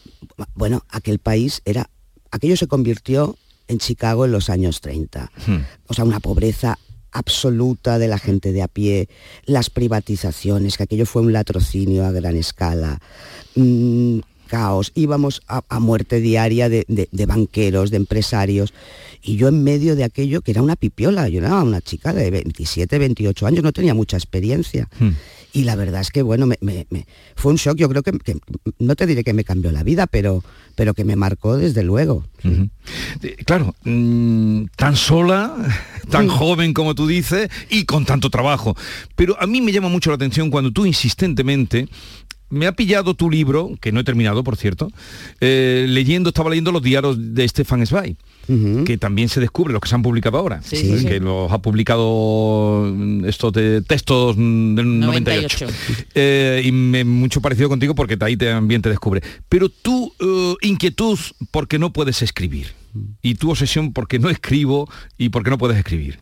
bueno, aquel país era, aquello se convirtió en Chicago en los años 30 o sea, una pobreza absoluta de la gente de a pie, las privatizaciones, que aquello fue un latrocinio a gran escala, mm, caos, íbamos a, a muerte diaria de, de- de banqueros, de empresarios, y yo en medio de aquello, que era una pipiola, yo era una chica de 27, 28 años, no tenía mucha experiencia. Y la verdad es que, bueno, me- me- me- fue un shock, yo creo que, que- no te diré que me cambió la vida, pero, pero que me marcó desde luego. Eh, Claro, mm, tan sola, tan joven como tú dices, y con tanto trabajo. Pero a mí me llama mucho la atención cuando tú insistentemente me ha pillado tu libro, que no he terminado, por cierto, eh, leyendo, estaba leyendo los diarios de Stefan Zweig, que también se descubre, los que se han publicado ahora, Sí, sí, que sí. los ha publicado estos de textos del 98. 98. Eh, y me mucho parecido contigo porque ahí también te descubre. Pero tu eh, inquietud porque no puedes escribir. Y tu obsesión porque no escribo y porque no puedes escribir.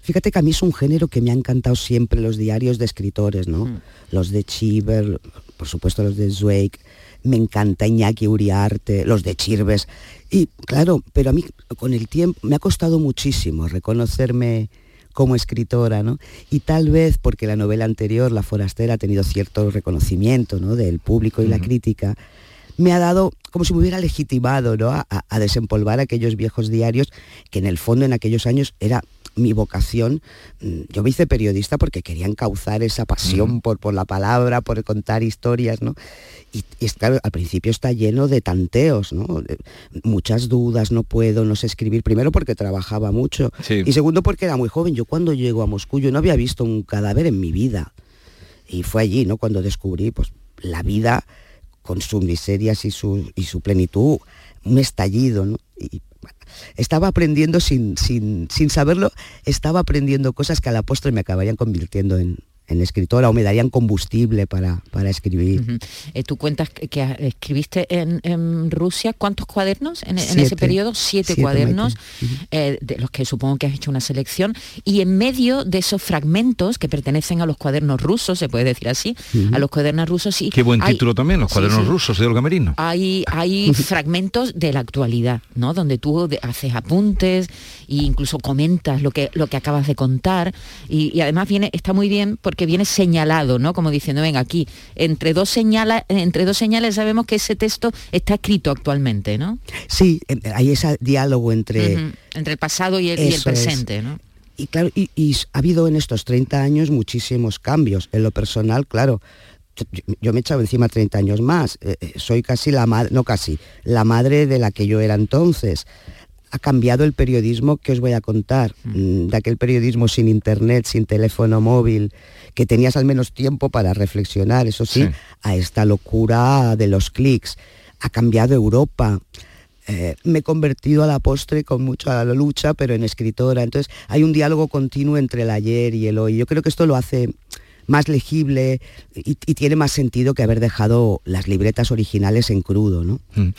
Fíjate que a mí es un género que me ha encantado siempre, los diarios de escritores, ¿no? Los de Chiver, por supuesto los de Zweig, me encanta Iñaki Uriarte, los de Chirves. Y claro, pero a mí con el tiempo me ha costado muchísimo reconocerme como escritora, ¿no? Y tal vez porque la novela anterior, La Forastera, ha tenido cierto reconocimiento, ¿no? Del público y la crítica, me ha dado como si me hubiera legitimado ¿no? a, desempolvar aquellos viejos diarios que en el fondo en aquellos años era mi vocación. Mm, Yo me hice periodista porque quería encauzar esa pasión por, por la palabra, por contar historias, ¿no? Y, claro, al principio está lleno de tanteos, ¿no? Muchas dudas, no puedo, no sé escribir. Primero porque trabajaba mucho Sí. y segundo porque era muy joven. Yo cuando llego a Moscú yo no había visto un cadáver en mi vida. Y fue allí, ¿no? Cuando descubrí pues, la vida con sus miserias y su, y su plenitud, un estallido, ¿no? Y, estaba aprendiendo sin, sin, sin saberlo, estaba aprendiendo cosas que a la postre me acabarían convirtiendo en, en escritora o me darían combustible para, para escribir. Eh, tú cuentas que, escribiste en, en Rusia cuántos cuadernos en, en ese periodo, siete, Siete, cuadernos, eh, de los que supongo que has hecho una selección, y en medio de esos fragmentos que pertenecen a los cuadernos rusos, se puede decir así, a los cuadernos rusos, sí. Qué buen hay- título también, Los sí, cuadernos sí. rusos de Olga Merino. Hay, hay fragmentos de la actualidad, ¿no? Donde tú de- haces apuntes e incluso comentas lo que, lo que acabas de contar. Y, y además viene, está muy bien porque viene señalado, ¿no? Como diciendo, venga, aquí, entre dos, señala, entre dos señales sabemos que ese texto está escrito actualmente, ¿no? Sí, hay ese diálogo entre... Entre el pasado y el, y el Eso es. presente, ¿no? Y claro, y, y ha habido en estos 30 años muchísimos cambios. En lo personal, claro, yo, yo me he echado encima 30 años más. Eh, eh, soy casi la madre, no casi, la madre de la que yo era entonces. Ha cambiado el periodismo que os voy a contar. Mm, De aquel periodismo sin internet, sin teléfono móvil, que tenías al menos tiempo para reflexionar, eso sí, Sí. a esta locura de los clics. Ha cambiado Europa. Eh, me he convertido a la postre con mucha lucha, pero en escritora. Entonces hay un diálogo continuo entre el ayer y el hoy. Yo creo que esto lo hace más legible y, y tiene más sentido que haber dejado las libretas originales en crudo, ¿no? Mm.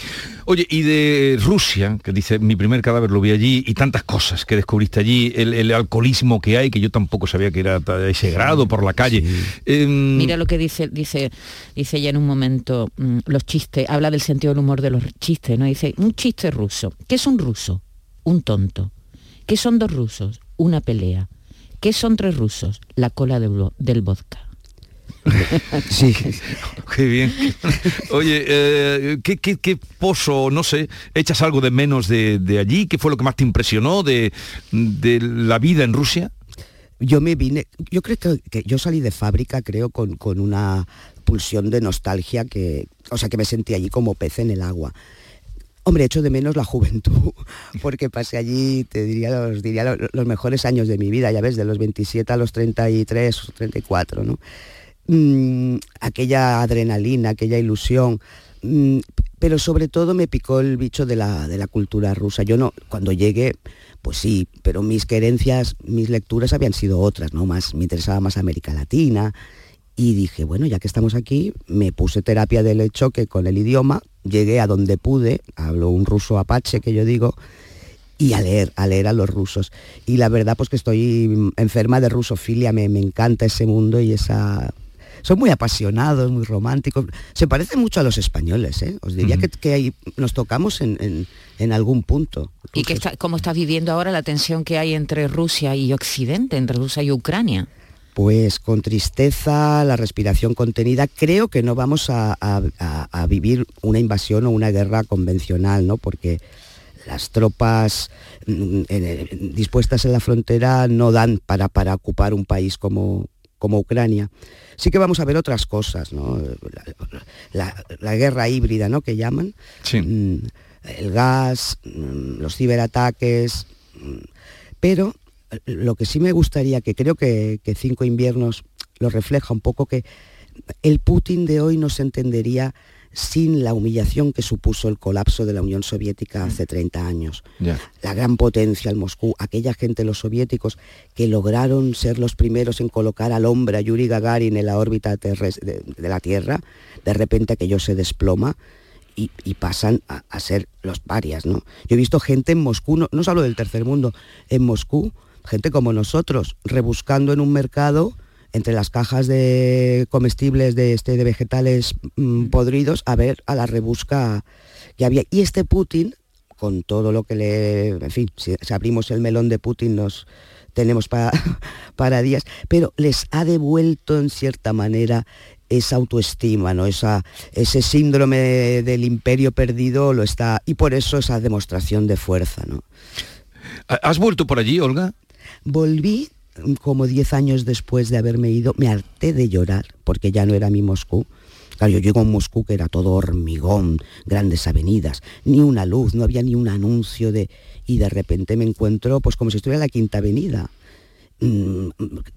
Oye, y de Rusia, que dice, mi primer cadáver lo vi allí, y tantas cosas que descubriste allí, el, el alcoholismo que hay, que yo tampoco sabía que era a ese grado por la calle. Em, Mira lo que dice, dice, dice ella en un momento, mm, los chistes, habla del sentido del humor de los chistes, ¿no? Dice, un chiste ruso. ¿Qué es un ruso? Un tonto. ¿Qué son dos rusos? Una pelea. ¿Qué son tres rusos? La cola del, vo- del vodka. Sí. Qué bien. Oye, eh, ¿qué, qué, qué pozo, no sé, echas algo de menos de, de allí? ¿Qué fue lo que más te impresionó de, de la vida en Rusia? Yo me vine, yo creo que, que yo salí de fábrica, creo, con, con una pulsión de nostalgia que, o sea, que me sentí allí como pez en el agua. Hombre, echo de menos la juventud, porque pasé allí, te diría, los, diría lo- los mejores años de mi vida, ya ves, de los 27 a los 33, 34, ¿no? Mm, aquella adrenalina, aquella ilusión, mm, pero sobre todo me picó el bicho de la, de la cultura rusa. Yo no, cuando llegué, pues sí, pero mis querencias, mis lecturas habían sido otras, ¿no? Más, me interesaba más América Latina. Y dije, bueno, ya que estamos aquí, me puse terapia del hecho que con el idioma llegué a donde pude, hablo un ruso apache que yo digo, y a leer, a leer a los rusos. Y la verdad pues que estoy enferma de rusofilia, me, me encanta ese mundo y esa... Son muy apasionados, muy románticos. Se parecen mucho a los españoles, ¿eh? Os diría que, que ahí nos tocamos en, en- en algún punto. ¿Y que está, cómo estás viviendo ahora la tensión que hay entre Rusia y Occidente, entre Rusia y Ucrania? Pues con tristeza, la respiración contenida, creo que no vamos a, a- a- a vivir una invasión o una guerra convencional, ¿no? Porque las tropas mm, dispuestas en la frontera no dan para, para ocupar un país como, como Ucrania. Sí que vamos a ver otras cosas, ¿no? La, la- la guerra híbrida, ¿no? Que llaman. Mm, El gas, mm, los ciberataques, pero lo que sí me gustaría, que creo que, que Cinco Inviernos lo refleja un poco, que el Putin de hoy no se entendería sin la humillación que supuso el colapso de la Unión Soviética hace 30 años. La gran potencia, el Moscú, aquella gente, los soviéticos, que lograron ser los primeros en colocar al hombre, a Yuri Gagarin, en la órbita de, de la Tierra, de repente aquello se desploma y, y pasan a, a ser los parias, ¿no? Yo he visto gente en Moscú, no, no os hablo del tercer mundo, en Moscú, gente como nosotros, rebuscando en un mercado entre las cajas de comestibles de, este, de vegetales mm, podridos a ver a la rebusca que había. Y este Putin, con todo lo que le... En fin, si, si abrimos el melón de Putin nos tenemos para, para días, pero les ha devuelto en cierta manera esa autoestima, ¿no? Esa, ese síndrome del imperio perdido lo está. Y por eso esa demostración de fuerza, ¿no? ¿Has vuelto por allí, Olga? Volví como 10 años después de haberme ido, me harté de llorar, porque ya no era mi Moscú. Claro, yo llego a Moscú que era todo hormigón, grandes avenidas, ni una luz, no había ni un anuncio de... Y de repente me encuentro pues como si estuviera en la Quinta Avenida. Mm,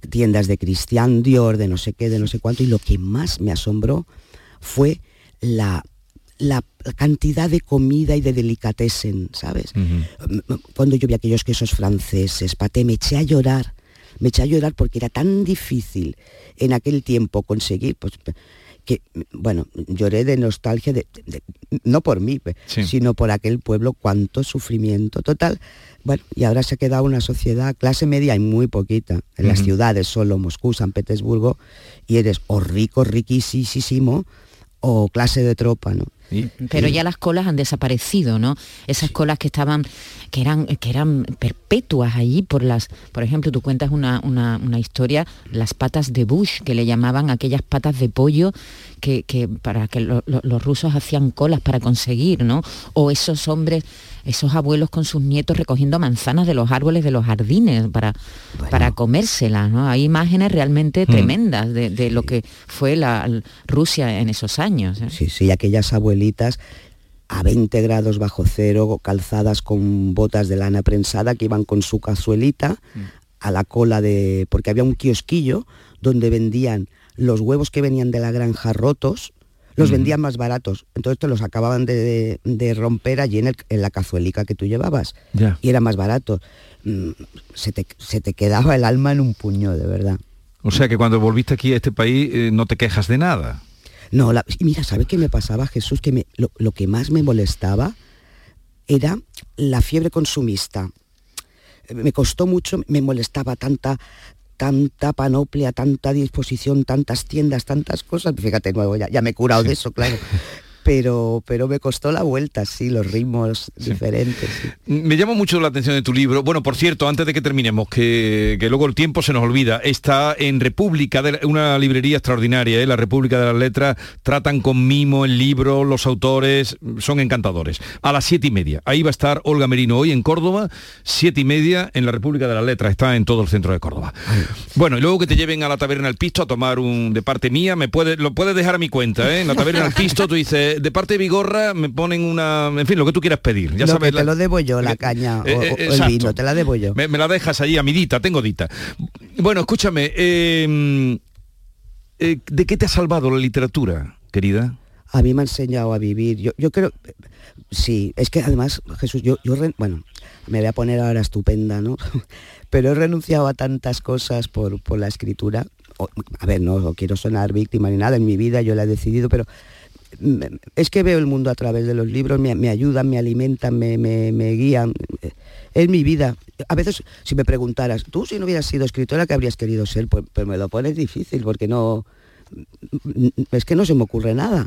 tiendas de Cristian Dior, de no sé qué, de no sé cuánto, y lo que más me asombró fue la, la cantidad de comida y de delicatessen, ¿sabes? Cuando yo vi aquellos quesos franceses, paté, me eché a llorar, me eché a llorar porque era tan difícil en aquel tiempo conseguir, pues que, bueno, lloré de nostalgia, de, de- no por mí, sino por aquel pueblo, cuánto sufrimiento total. Bueno, y ahora se ha quedado una sociedad, clase media hay muy poquita, en las ciudades solo, Moscú, San Petersburgo, y eres o rico, riquísimo, o clase de tropa, ¿no? Pero ya las colas han desaparecido, ¿no? Esas colas que estaban, que eran, que eran perpetuas allí por las, por ejemplo, tú cuentas una, una- una historia, las patas de Bush, que le llamaban aquellas patas de pollo que, que para que lo- lo- los rusos hacían colas para conseguir, ¿no? O esos hombres, esos abuelos con sus nietos recogiendo manzanas de los árboles de los jardines para, para comérselas, ¿no? Hay imágenes realmente Mm. tremendas de, de lo que fue la Rusia en esos años. ¿eh? Sí, sí, aquellas abuelitas a 20 grados bajo cero, calzadas con botas de lana prensada, que iban con su cazuelita a la cola de... porque había un kiosquillo donde vendían los huevos que venían de la granja rotos, los vendían más baratos. Entonces te los acababan de, de- de romper allí en, el- en la cazuelica que tú llevabas. Ya. Y era más barato. Mm, Se te, se te quedaba el alma en un puño, de verdad. O sea que cuando volviste aquí a este país eh, no te quejas de nada. No, la, mira, ¿sabes qué me pasaba, Jesús? Que me, lo, lo que más me molestaba era la fiebre consumista. Me costó mucho, me molestaba tanta tanta panoplia, tanta disposición, tantas tiendas, tantas cosas. Fíjate, nuevo, ya, ya me he curado de eso, claro pero, pero me costó la vuelta, sí, los ritmos diferentes. Me llama mucho la atención de tu libro. Bueno, por cierto, antes de que terminemos, que, luego el tiempo se nos olvida, está en República, de, una librería extraordinaria, ¿eh? la República de las Letras, tratan con mimo el libro, los autores, son encantadores. A las siete y media, ahí va a estar Olga Merino hoy en Córdoba, siete y media en la República de las Letras, está en todo el centro de Córdoba. Bueno, y luego que te lleven a la taberna del Pisto a tomar un de parte mía, me puede, lo puedes dejar a mi cuenta, ¿eh? En la taberna del Pisto tú dices, de, parte de Vigorra me ponen una, en fin, lo que tú quieras pedir. Ya lo sabes, te lo debo yo, la eh, caña o, eh, el vino, te la debo yo. Me, la dejas allí a mi dita, tengo dita. Bueno, escúchame, em, eh, ¿de qué te ha salvado la literatura, querida? A mí me ha enseñado a vivir. Yo, yo creo, sí, es que además, Jesús, yo, yo bueno, me voy a poner ahora estupenda, ¿no? Pero he renunciado a tantas cosas por, por la escritura. a ver, no quiero sonar víctima ni nada, en mi vida yo la he decidido, pero es que veo el mundo a través de los libros, me, ayudan, me alimentan, me, guían. Es mi vida. A veces, si me preguntaras, tú si no hubieras sido escritora, ¿qué habrías querido ser? Pues, pues me lo pones difícil, porque no, es que no se me ocurre nada.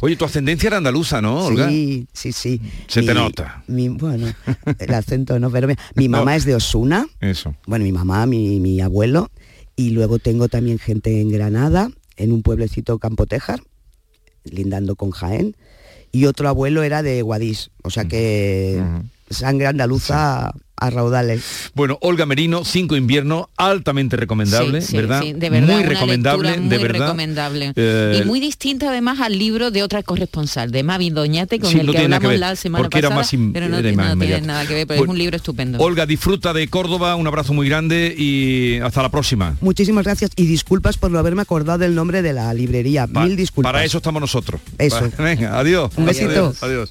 Oye, tu ascendencia era andaluza, ¿no, Olga? Sí, sí, sí. Se te nota. bueno, el acento no, pero mi, mamá es de Osuna. Eso. Bueno, mi mamá, mi, mi, abuelo. Y luego tengo también gente en Granada, en un pueblecito Campotejar, lindando con Jaén, y otro abuelo era de Guadix, o sea que sangre andaluza a raudales. Bueno, Olga Merino, Cinco Invierno, altamente recomendable, ¿verdad? de verdad. Muy recomendable, muy de verdad. recomendable. Eh, y muy distinta además al libro de otra corresponsal, de Mavi Doñate, con el que hablamos la semana pasada, más pero no, tiene, nada que ver, pero es un libro estupendo. Olga, disfruta de Córdoba, un abrazo muy grande y hasta la próxima. Muchísimas gracias y disculpas por no haberme acordado del nombre de la librería. Mil disculpas. Para eso estamos nosotros. Eso. venga, adiós. Un besito. adiós.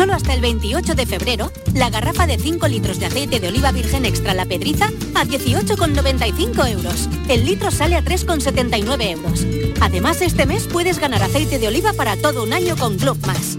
Solo hasta el 28 de febrero, la garrafa de 5 litros de aceite de oliva virgen extra La Pedriza a 18,95 euros. El litro sale a 3,79 euros. Además, este mes puedes ganar aceite de oliva para todo un año con Club Más.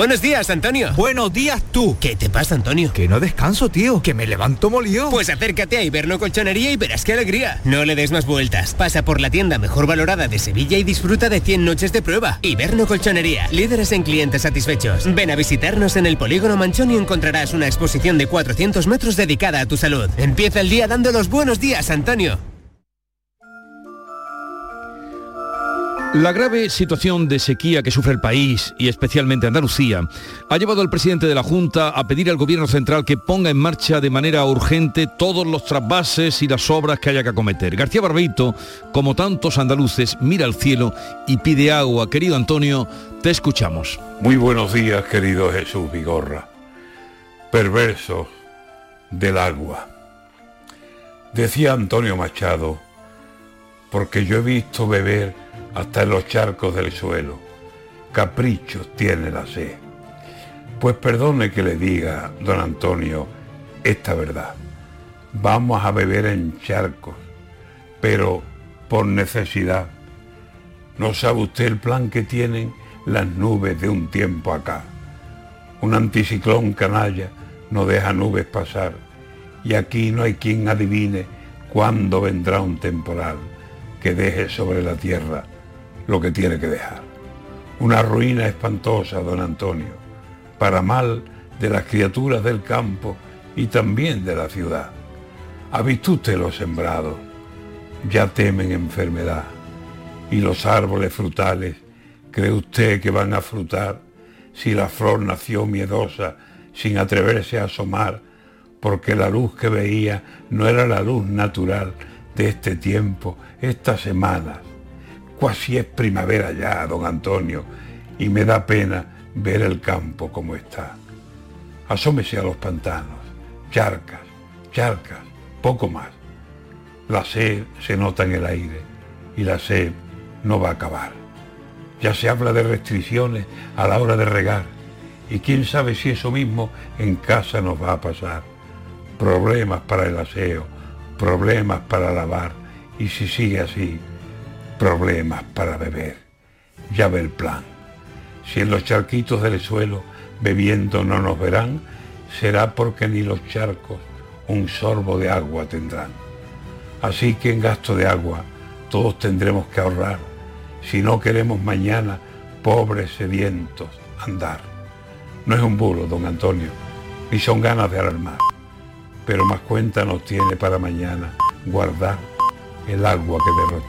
Buenos días, Antonio. Buenos días tú. ¿Qué te pasa, Antonio? Que no descanso, tío. Que me levanto molido. Pues acércate a Iberno Colchonería y verás qué alegría. No le des más vueltas. Pasa por la tienda mejor valorada de Sevilla y disfruta de 100 noches de prueba. Iberno Colchonería. Líderes en clientes satisfechos. Ven a visitarnos en el Polígono Manchón y encontrarás una exposición de 400 metros dedicada a tu salud. Empieza el día dando los buenos días, Antonio. La grave situación de sequía que sufre el país y especialmente Andalucía ha llevado al presidente de la Junta a pedir al gobierno central que ponga en marcha de manera urgente todos los trasvases y las obras que haya que acometer. García Barbeito, como tantos andaluces, mira al cielo y pide agua. Querido Antonio, te escuchamos. Muy buenos días, querido Jesús Vigorra. Perversos del agua. Decía Antonio Machado, porque yo he visto beber hasta en los charcos del suelo. Caprichos tiene la sed. Pues perdone que le diga, don Antonio, esta verdad. Vamos a beber en charcos, pero por necesidad. ¿No sabe usted el plan que tienen las nubes de un tiempo acá? Un anticiclón canalla no deja nubes pasar y aquí no hay quien adivine cuándo vendrá un temporal que deje sobre la tierra lo que tiene que dejar. Una ruina espantosa, don Antonio. para mal de las criaturas del campo y también de la ciudad. ¿Ha visto usted los sembrados? Ya temen enfermedad. Y los árboles frutales, ¿cree usted que van a frutar si la flor nació miedosa, sin atreverse a asomar, porque la luz que veía no era la luz natural de este tiempo, estas semanas? Cuasi es primavera ya, don Antonio, y me da pena ver el campo como está. Asómese a los pantanos, charcas, charcas, poco más. La sed se nota en el aire y la sed no va a acabar. Ya se habla de restricciones a la hora de regar y quién sabe si eso mismo en casa nos va a pasar. Problemas para el aseo, problemas para lavar y si sigue así, problemas para beber. Ya ve el plan. Si en los charquitos del suelo bebiendo no nos verán, será porque ni los charcos un sorbo de agua tendrán. Así que en gasto de agua todos tendremos que ahorrar si no queremos mañana, pobres sedientos, andar. No es un bulo, don Antonio, ni son ganas de alarmar, pero más cuenta nos tiene para mañana guardar el agua que derrochamos.